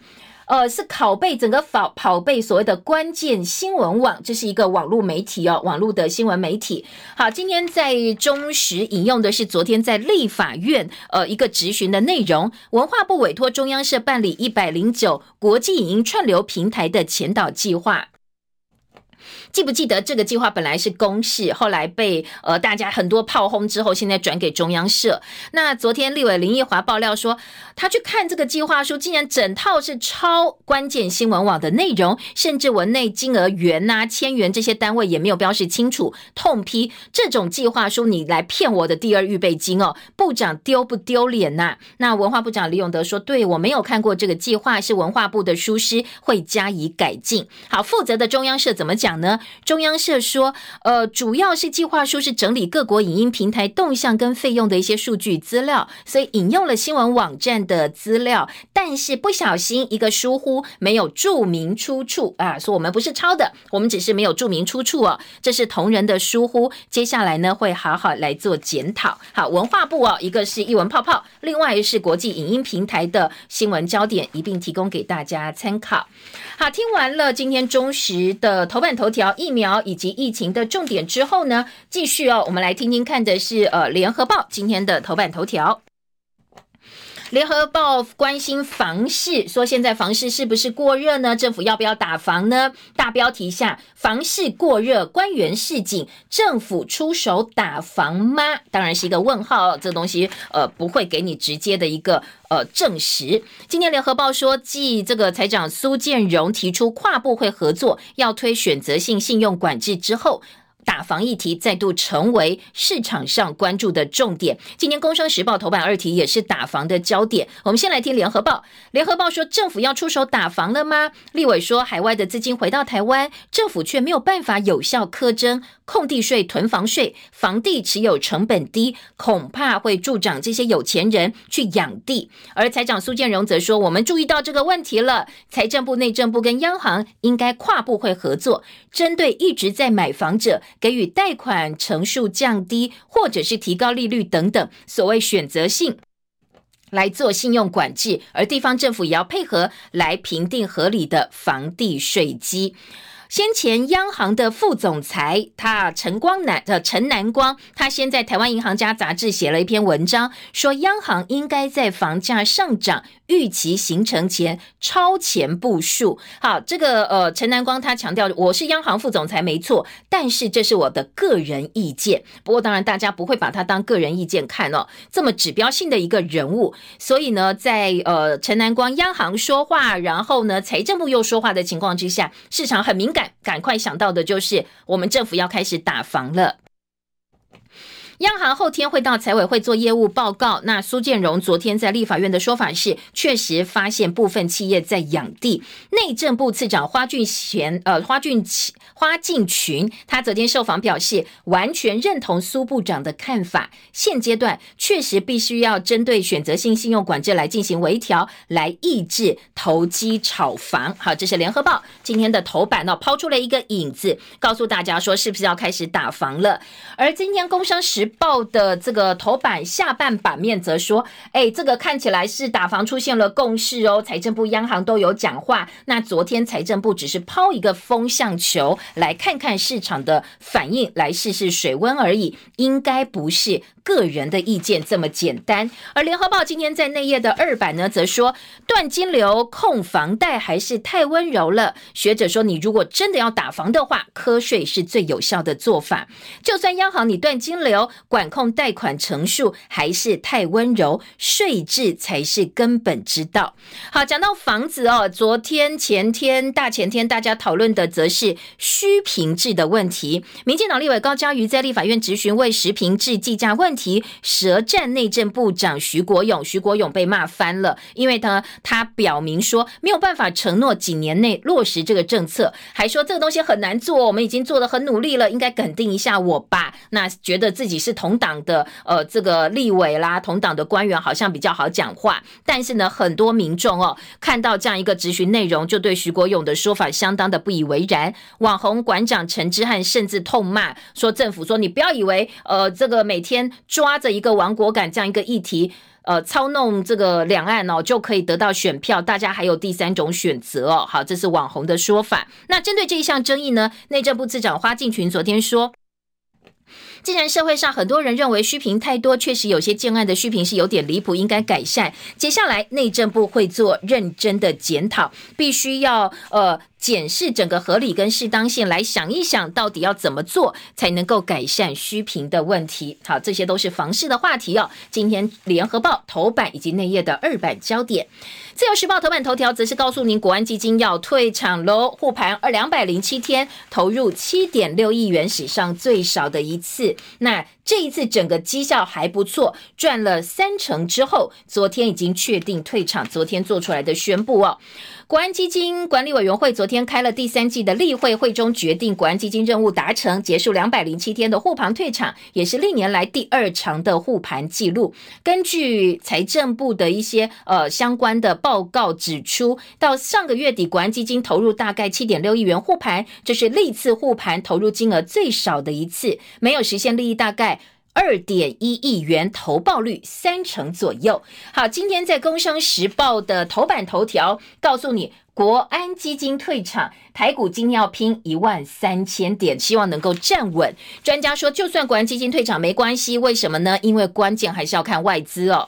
呃，是拷贝整个跑跑贝所谓的关键新闻网，这是一个网络媒体哦，网络的新闻媒体。好，今天在中时引用的是昨天在立法院呃一个质询的内容，文化部委托中央社办理一百零九国际影音串流平台的前导计划。记不记得这个计划本来是公示，后来被呃大家很多炮轰之后，现在转给中央社。那昨天立委林奕华爆料说，他去看这个计划书，竟然整套是超关键新闻网的内容，甚至文内金额元呐、千元这些单位也没有标示清楚，痛批这种计划书你来骗我的第二预备金哦，部长丢不丢脸呐？那文化部长李永德说，对我没有看过这个计划，是文化部的书师会加以改进。好，负责的中央社怎么讲呢？中央社说，呃，主要是计划书是整理各国影音平台动向跟费用的一些数据资料，所以引用了新闻网站的资料，但是不小心一个疏忽，没有注明出处啊，说我们不是抄的，我们只是没有注明出处哦，这是同仁的疏忽。接下来呢，会好好来做检讨。好，文化部哦，一个是译文泡泡，另外是国际影音平台的新闻焦点，一并提供给大家参考。好，听完了今天中时的头版头头条疫苗以及疫情的重点之后呢，继续哦，我们来听听看的是呃联合报今天的头版头条。联合报关心房市，说现在房市是不是过热呢？政府要不要打房呢？大标题下，房市过热，官员示警，政府出手打房吗？当然是一个问号，这东西呃不会给你直接的一个呃证实。今天联合报说，继这个财长苏建荣提出跨部会合作，要推选择性信用管制之后。打防议题再度成为市场上关注的重点。今天《工商时报》头版二题也是打房的焦点。我们先来听《联合报》。《联合报》说，政府要出手打房了吗？立委说，海外的资金回到台湾，政府却没有办法有效苛征。空地税、囤房税，房地持有成本低，恐怕会助长这些有钱人去养地。而财长苏建荣则说：“我们注意到这个问题了，财政部、内政部跟央行应该跨部会合作，针对一直在买房者，给予贷款成数降低，或者是提高利率等等，所谓选择性来做信用管制。而地方政府也要配合来评定合理的房地税基。”先前央行的副总裁，他陈光南呃陈南光，他先在台湾银行家杂志写了一篇文章，说央行应该在房价上涨预期形成前超前部署。好，这个呃陈南光他强调，我是央行副总裁没错，但是这是我的个人意见。不过当然大家不会把他当个人意见看哦，这么指标性的一个人物，所以呢，在呃陈南光央行说话，然后呢财政部又说话的情况之下，市场很敏感。赶快想到的就是，我们政府要开始打房了。央行后天会到财委会做业务报告。那苏建荣昨天在立法院的说法是，确实发现部分企业在养地。内政部次长花俊贤，呃，花俊花敬群，他昨天受访表示，完全认同苏部长的看法。现阶段确实必须要针对选择性信用管制来进行微调，来抑制投机炒房。好，这是联合报今天的头版呢，抛出了一个影子，告诉大家说，是不是要开始打房了？而今天工商时报的这个头版下半版面则说，哎，这个看起来是打房出现了共识哦，财政部、央行都有讲话。那昨天财政部只是抛一个风向球，来看看市场的反应，来试试水温而已，应该不是。个人的意见这么简单，而联合报今天在内页的二版呢，则说断金流控房贷还是太温柔了。学者说，你如果真的要打房的话，瞌税是最有效的做法。就算央行你断金流管控贷款成数还是太温柔，税制才是根本之道。好，讲到房子哦，昨天、前天、大前天大家讨论的则是虚平制的问题。民进党立委高嘉瑜在立法院质询为实平制计价问。问题舌战内政部长徐国勇，徐国勇被骂翻了，因为呢他表明说没有办法承诺几年内落实这个政策，还说这个东西很难做，我们已经做的很努力了，应该肯定一下我吧。那觉得自己是同党的呃这个立委啦，同党的官员好像比较好讲话，但是呢，很多民众哦看到这样一个质询内容，就对徐国勇的说法相当的不以为然。网红馆长陈之汉甚至痛骂说，政府说你不要以为呃这个每天。抓着一个亡国感这样一个议题，呃，操弄这个两岸哦，就可以得到选票。大家还有第三种选择哦。好，这是网红的说法。那针对这一项争议呢，内政部次长花敬群昨天说，既然社会上很多人认为虚评太多，确实有些建案的虚评是有点离谱，应该改善。接下来内政部会做认真的检讨，必须要呃。检视整个合理跟适当性，来想一想到底要怎么做才能够改善虚平的问题。好，这些都是房市的话题哦。今天联合报头版以及内页的二版焦点，自由时报头版头条则是告诉您，国安基金要退场喽，护盘二两百零七天，投入七点六亿元，史上最少的一次。那这一次整个绩效还不错，赚了三成之后，昨天已经确定退场，昨天做出来的宣布哦。国安基金管理委员会昨天开了第三季的例会，会中决定国安基金任务达成，结束两百零七天的护盘退场，也是历年来第二长的护盘记录。根据财政部的一些呃相关的报告指出，到上个月底，国安基金投入大概七点六亿元护盘，这是历次护盘投入金额最少的一次，没有实现利益大概。二点一亿元投报率三成左右。好，今天在《工商时报》的头版头条告诉你，国安基金退场，台股今天要拼一万三千点，希望能够站稳。专家说，就算国安基金退场没关系，为什么呢？因为关键还是要看外资哦。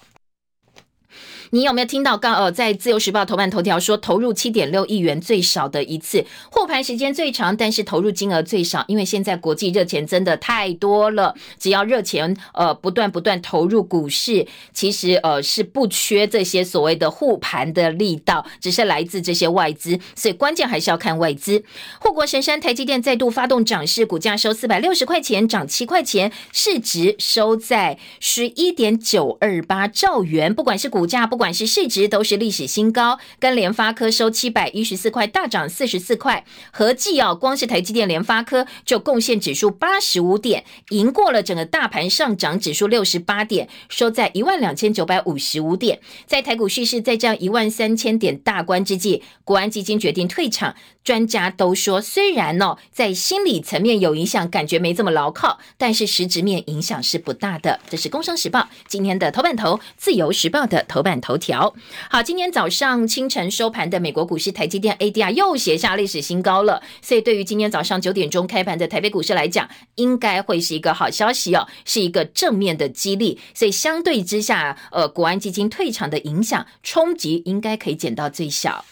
你有没有听到刚呃，在自由时报头版头条说投入七点六亿元最少的一次，护盘时间最长，但是投入金额最少，因为现在国际热钱真的太多了，只要热钱呃不断不断投入股市，其实呃是不缺这些所谓的护盘的力道，只是来自这些外资，所以关键还是要看外资。护国神山台积电再度发动涨势，股价收四百六十块钱，涨七块钱，市值收在十一点九二八兆元，不管是股价不管。不管是市值都是历史新高，跟联发科收七百一十四块，大涨四十四块，合计哦，光是台积电、联发科就贡献指数八十五点，赢过了整个大盘上涨指数六十八点，收在一万两千九百五十五点。在台股蓄势在这样一万三千点大关之际，国安基金决定退场。专家都说，虽然哦在心理层面有影响，感觉没这么牢靠，但是实质面影响是不大的。这是《工商时报》今天的头版头，《自由时报》的头版头头条。好，今天早上清晨收盘的美国股市，台积电 ADR 又写下历史新高了。所以，对于今天早上九点钟开盘的台北股市来讲，应该会是一个好消息哦，是一个正面的激励。所以，相对之下，呃，国安基金退场的影响冲击应该可以减到最小。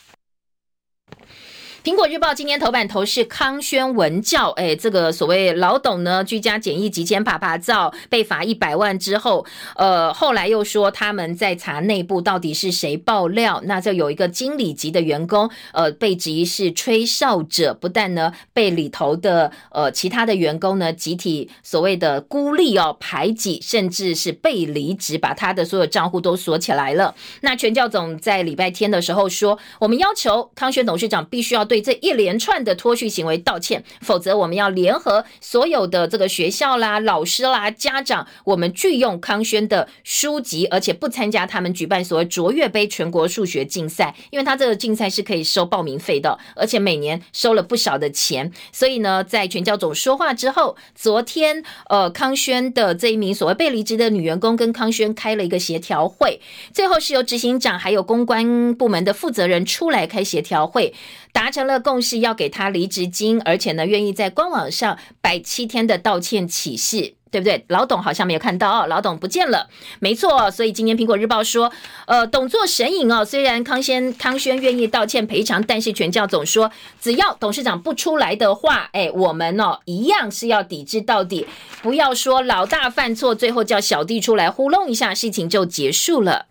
苹果日报今天头版头是康轩文教，哎，这个所谓老董呢，居家检疫几千爬爬照，被罚一百万之后，呃，后来又说他们在查内部到底是谁爆料，那就有一个经理级的员工，呃，被质疑是吹哨者，不但呢被里头的呃其他的员工呢集体所谓的孤立哦排挤，甚至是被离职，把他的所有账户都锁起来了。那全教总在礼拜天的时候说，我们要求康轩董事长必须要。对这一连串的脱序行为道歉，否则我们要联合所有的这个学校啦、老师啦、家长，我们拒用康轩的书籍，而且不参加他们举办所谓卓越杯全国数学竞赛，因为他这个竞赛是可以收报名费的，而且每年收了不少的钱。所以呢，在全教总说话之后，昨天呃康轩的这一名所谓被离职的女员工跟康轩开了一个协调会，最后是由执行长还有公关部门的负责人出来开协调会。达成了共识，要给他离职金，而且呢，愿意在官网上摆七天的道歉启事，对不对？老董好像没有看到哦，老董不见了，没错。所以今天苹果日报说，呃，董座神隐哦，虽然康先康轩愿意道歉赔偿，但是全教总说，只要董事长不出来的话，哎，我们哦一样是要抵制到底，不要说老大犯错，最后叫小弟出来糊弄一下，事情就结束了。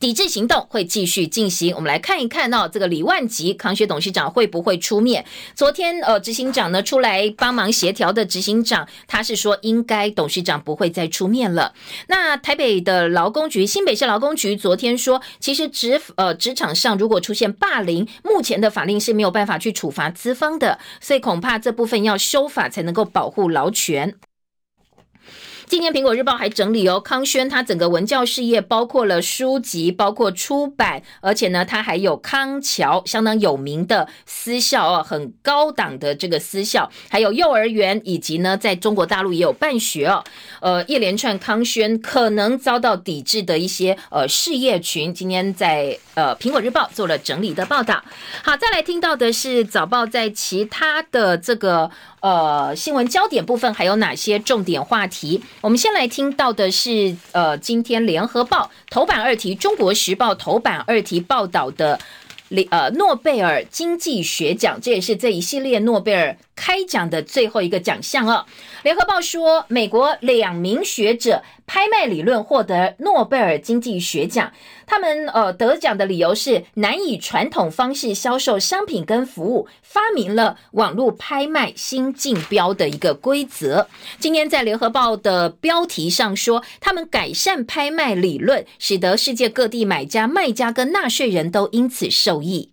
抵制行动会继续进行，我们来看一看哦，这个李万吉康学董事长会不会出面？昨天呃，执行长呢出来帮忙协调的执行长，他是说应该董事长不会再出面了。那台北的劳工局、新北市劳工局昨天说，其实职呃职场上如果出现霸凌，目前的法令是没有办法去处罚资方的，所以恐怕这部分要修法才能够保护劳权。今天苹果日报还整理哦，康轩他整个文教事业包括了书籍，包括出版，而且呢，他还有康桥相当有名的私校哦，很高档的这个私校，还有幼儿园，以及呢，在中国大陆也有办学哦。呃，一连串康轩可能遭到抵制的一些呃事业群，今天在呃苹果日报做了整理的报道。好，再来听到的是早报在其他的这个。呃，新闻焦点部分还有哪些重点话题？我们先来听到的是，呃，今天联合报头版二题，中国时报头版二题报道的，呃，诺贝尔经济学奖，这也是这一系列诺贝尔开奖的最后一个奖项哦。联合报说，美国两名学者。拍卖理论获得诺贝尔经济学奖，他们呃得奖的理由是难以传统方式销售商品跟服务，发明了网络拍卖新竞标的一个规则。今天在联合报的标题上说，他们改善拍卖理论，使得世界各地买家、卖家跟纳税人都因此受益。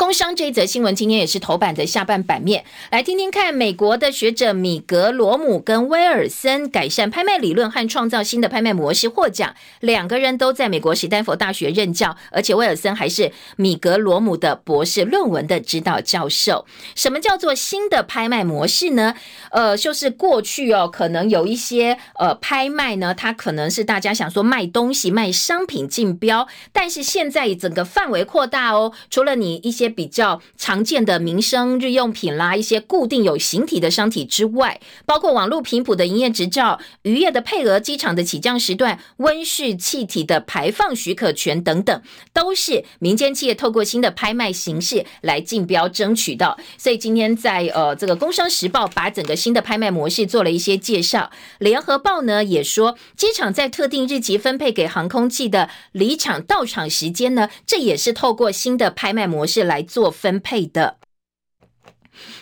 工商这一则新闻今天也是头版的下半版面，来听听看。美国的学者米格罗姆跟威尔森改善拍卖理论和创造新的拍卖模式获奖，两个人都在美国史丹佛大学任教，而且威尔森还是米格罗姆的博士论文的指导教授。什么叫做新的拍卖模式呢？呃，就是过去哦，可能有一些呃拍卖呢，它可能是大家想说卖东西、卖商品竞标，但是现在整个范围扩大哦，除了你一些。比较常见的民生日用品啦，一些固定有形体的商体之外，包括网络频谱的营业执照、渔业的配额、机场的起降时段、温室气体的排放许可权等等，都是民间企业透过新的拍卖形式来竞标争取的。所以今天在呃这个《工商时报》把整个新的拍卖模式做了一些介绍，《联合报》呢也说，机场在特定日期分配给航空器的离场到场时间呢，这也是透过新的拍卖模式来。做分配的。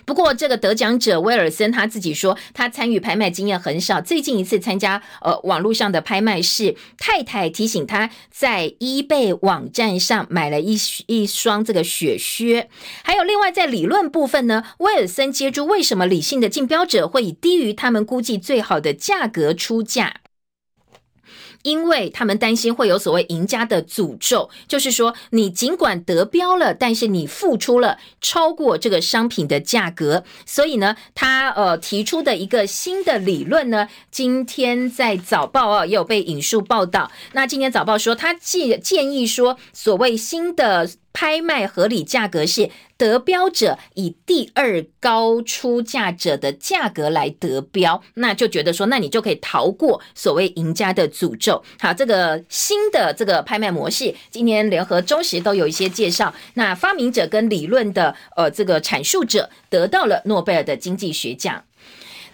不过，这个得奖者威尔森他自己说，他参与拍卖经验很少。最近一次参加呃网络上的拍卖是太太提醒他在 eBay 网站上买了一一双这个雪靴。还有另外在理论部分呢，威尔森接住为什么理性的竞标者会以低于他们估计最好的价格出价？因为他们担心会有所谓赢家的诅咒，就是说你尽管得标了，但是你付出了超过这个商品的价格，所以呢，他呃提出的一个新的理论呢，今天在早报啊也有被引述报道。那今天早报说，他建建议说，所谓新的。拍卖合理价格是得标者以第二高出价者的价格来得标，那就觉得说，那你就可以逃过所谓赢家的诅咒。好，这个新的这个拍卖模式，今天联合中时都有一些介绍。那发明者跟理论的呃这个阐述者得到了诺贝尔的经济学奖。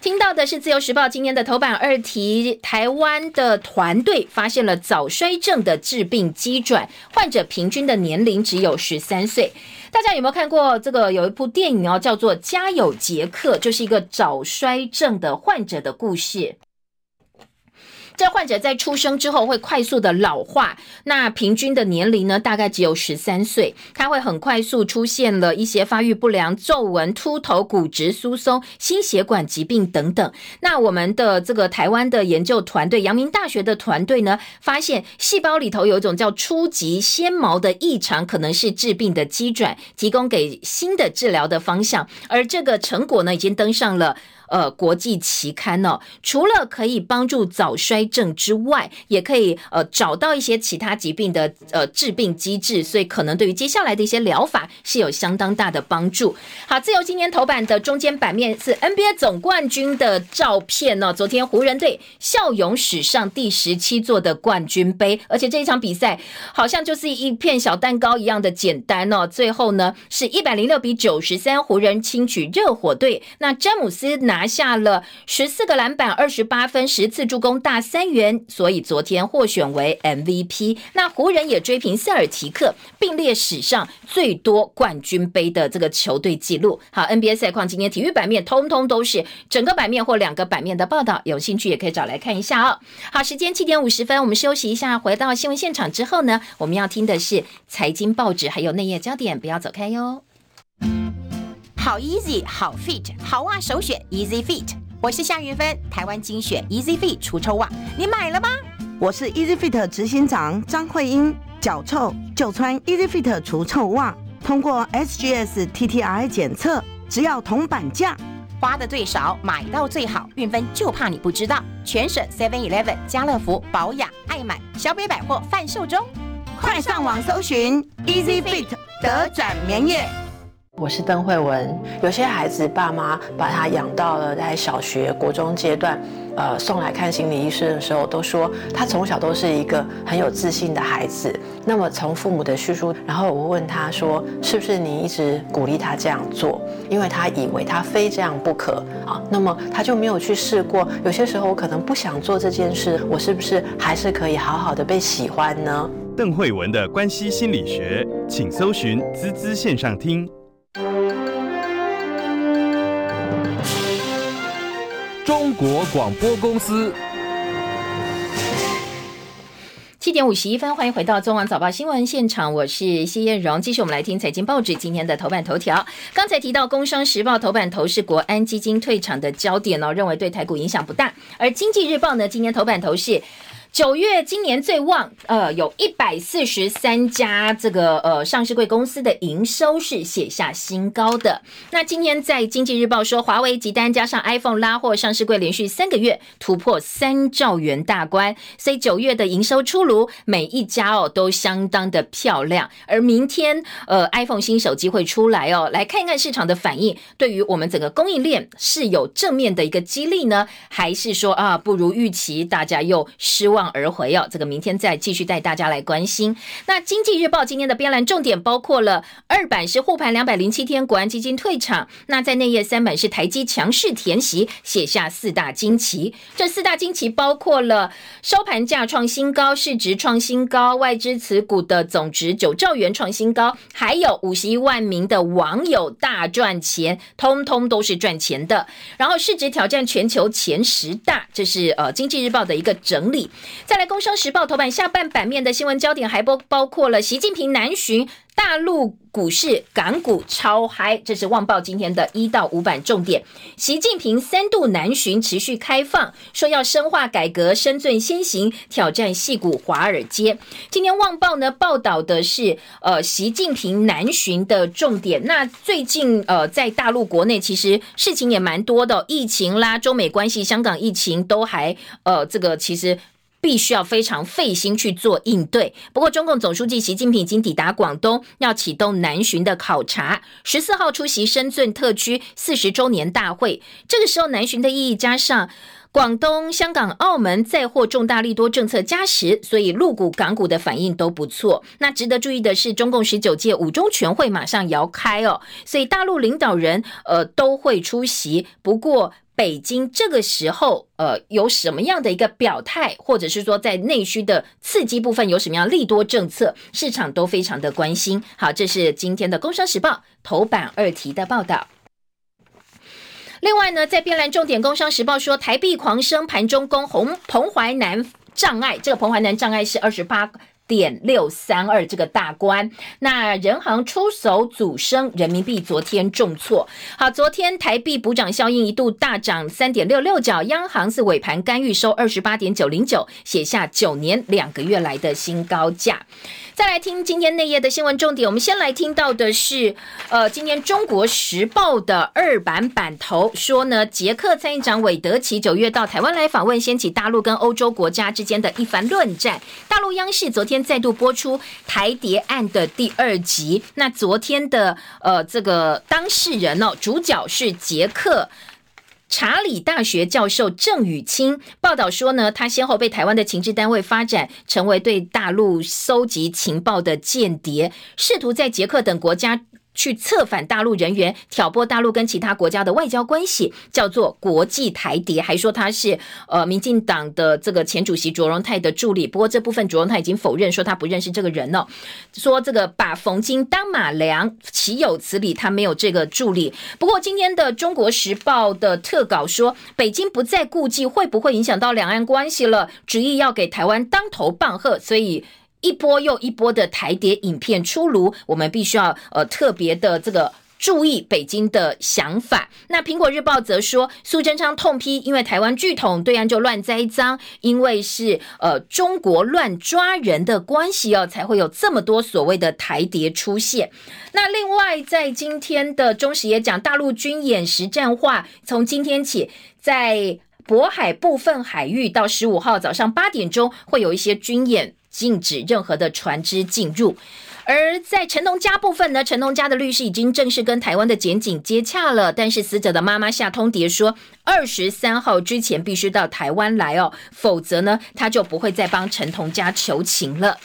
听到的是《自由时报》今天的头版二题：台湾的团队发现了早衰症的致病机转，患者平均的年龄只有十三岁。大家有没有看过这个？有一部电影哦，叫做《家有杰克》，就是一个早衰症的患者的故事。这患者在出生之后会快速的老化，那平均的年龄呢，大概只有十三岁。他会很快速出现了一些发育不良、皱纹、秃头、骨质疏松、心血管疾病等等。那我们的这个台湾的研究团队，阳明大学的团队呢，发现细胞里头有一种叫初级纤毛的异常，可能是致病的基转，提供给新的治疗的方向。而这个成果呢，已经登上了。呃，国际期刊呢，除了可以帮助早衰症之外，也可以呃找到一些其他疾病的呃治病机制，所以可能对于接下来的一些疗法是有相当大的帮助。好，自由今天头版的中间版面是 NBA 总冠军的照片呢。昨天湖人队笑勇史上第十七座的冠军杯，而且这一场比赛好像就是一片小蛋糕一样的简单哦。最后呢，是一百零六比九十三，湖人轻取热火队。那詹姆斯拿。拿下了十四个篮板、二十八分、十次助攻、大三元，所以昨天获选为 MVP。那湖人也追平塞尔提克，并列史上最多冠军杯的这个球队纪录。好，NBA 赛况今天体育版面通通都是整个版面或两个版面的报道，有兴趣也可以找来看一下哦。好，时间七点五十分，我们休息一下，回到新闻现场之后呢，我们要听的是财经报纸还有内页焦点，不要走开哟。好 easy，好 fit，好袜首选 Easy Fit。我是夏云芬，台湾精选 Easy Fit 除臭袜，你买了吗？我是 Easy Fit 执行长张慧英，脚臭就穿 Easy Fit 除臭袜，通过 SGS TTI 检测，只要铜板价，花的最少，买到最好。运芬就怕你不知道，全省 Seven Eleven、家乐福、保养、爱买、小北百货贩售中，快上网搜寻 Easy Fit 德转棉业。我是邓慧文。有些孩子爸妈把他养到了在小学、国中阶段，呃，送来看心理医生的时候，都说他从小都是一个很有自信的孩子。那么从父母的叙述，然后我问他说：“是不是你一直鼓励他这样做？因为他以为他非这样不可啊？那么他就没有去试过。有些时候我可能不想做这件事，我是不是还是可以好好的被喜欢呢？”邓慧文的关系心理学，请搜寻滋滋线上听。中国广播公司。七点五十一分，欢迎回到中网早报新闻现场，我是谢艳荣。继续我们来听财经报纸今天的头版头条。刚才提到《工商时报》头版头是国安基金退场的焦点哦，认为对台股影响不大。而《经济日报》呢，今天头版头是。九月今年最旺，呃，有一百四十三家这个呃上市贵公司的营收是写下新高的。那今天在经济日报说，华为集单加上 iPhone 拉货，上市贵连续三个月突破三兆元大关，所以九月的营收出炉，每一家哦都相当的漂亮。而明天呃 iPhone 新手机会出来哦，来看一看市场的反应，对于我们整个供应链是有正面的一个激励呢，还是说啊不如预期，大家又失望？而回哦，这个明天再继续带大家来关心。那经济日报今天的编栏重点包括了二版是护盘两百零七天，国安基金退场。那在内页三版是台积强势填席，写下四大惊奇。这四大惊奇包括了收盘价创新高，市值创新高，外资持股的总值九兆元创新高，还有五十一万名的网友大赚钱，通通都是赚钱的。然后市值挑战全球前十大，这是呃经济日报的一个整理。再来，《工商时报》头版下半版面的新闻焦点还包包括了习近平南巡，大陆股市港股超嗨，这是《旺报》今天的一到五版重点。习近平三度南巡，持续开放，说要深化改革，深圳先行，挑战戏股华尔街。今天《旺报》呢报道的是，呃，习近平南巡的重点。那最近，呃，在大陆国内其实事情也蛮多的，疫情啦、中美关系、香港疫情都还，呃，这个其实。必须要非常费心去做应对。不过，中共总书记习近平已经抵达广东，要启动南巡的考察。十四号出席深圳特区四十周年大会。这个时候，南巡的意义加上广东、香港、澳门再获重大利多政策加持，所以陆股、港股的反应都不错。那值得注意的是，中共十九届五中全会马上摇开哦，所以大陆领导人呃都会出席。不过，北京这个时候，呃，有什么样的一个表态，或者是说在内需的刺激部分有什么样利多政策，市场都非常的关心。好，这是今天的《工商时报》头版二题的报道。另外呢，在边栏重点，《工商时报》说台币狂升，盘中攻红彭淮南障碍，这个彭淮南障碍是二十八。点六三二这个大关，那人行出手阻升，人民币昨天重挫。好，昨天台币补涨效应一度大涨三点六六角，央行是尾盘干预收二十八点九零九，写下九年两个月来的新高价。再来听今天内页的新闻重点，我们先来听到的是，呃，今天《中国时报》的二版版头说呢，捷克参议长韦德奇九月到台湾来访问，掀起大陆跟欧洲国家之间的一番论战。大陆央视昨天再度播出台谍案的第二集，那昨天的呃这个当事人哦，主角是杰克。查理大学教授郑宇清报道说呢，他先后被台湾的情治单位发展成为对大陆搜集情报的间谍，试图在捷克等国家。去策反大陆人员，挑拨大陆跟其他国家的外交关系，叫做国际台谍，还说他是呃民进党的这个前主席卓荣泰的助理。不过这部分卓荣泰已经否认，说他不认识这个人哦，说这个把冯金当马良，岂有此理？他没有这个助理。不过今天的《中国时报》的特稿说，北京不再顾忌会不会影响到两岸关系了，执意要给台湾当头棒喝，所以。一波又一波的台谍影片出炉，我们必须要呃特别的这个注意北京的想法。那苹果日报则说，苏贞昌痛批，因为台湾巨统对岸就乱栽赃，因为是呃中国乱抓人的关系哦，才会有这么多所谓的台谍出现。那另外在今天的中时也讲，大陆军演实战化，从今天起在渤海部分海域到十五号早上八点钟会有一些军演。禁止任何的船只进入。而在陈同佳部分呢，陈同佳的律师已经正式跟台湾的检警接洽了，但是死者的妈妈夏通蝶说，二十三号之前必须到台湾来哦，否则呢，他就不会再帮陈同佳求情了。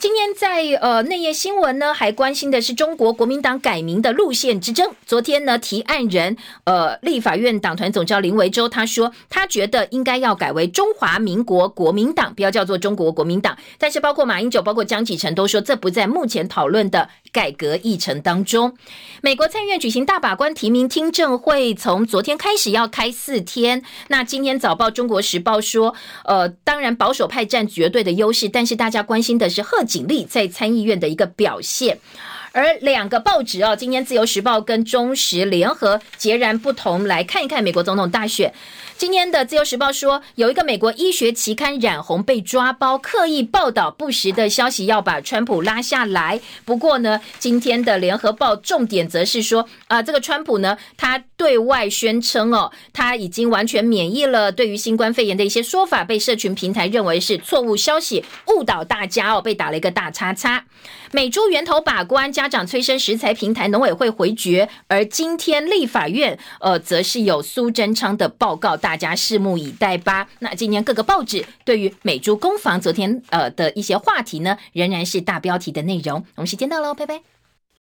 今天在呃内页新闻呢，还关心的是中国国民党改名的路线之争。昨天呢，提案人呃立法院党团总召林维洲他说，他觉得应该要改为中华民国国民党，不要叫做中国国民党。但是包括马英九、包括江启臣都说，这不在目前讨论的改革议程当中。美国参议院举行大法官提名听证会，从昨天开始要开四天。那今天早报《中国时报》说，呃，当然保守派占绝对的优势，但是大家关心的是贺。锦丽在参议院的一个表现，而两个报纸哦，今天《自由时报》跟《中时联合》截然不同，来看一看美国总统大选。今天的《自由时报》说，有一个美国医学期刊染红被抓包，刻意报道不实的消息，要把川普拉下来。不过呢，今天的《联合报》重点则是说，啊，这个川普呢，他对外宣称哦，他已经完全免疫了。对于新冠肺炎的一些说法，被社群平台认为是错误消息，误导大家哦，被打了一个大叉叉。美猪源头把关，家长催生食材平台，农委会回绝。而今天立法院，呃，则是有苏贞昌的报告。大家拭目以待吧。那今年各个报纸对于美珠攻防昨天呃的一些话题呢，仍然是大标题的内容。我们时间到喽，拜拜。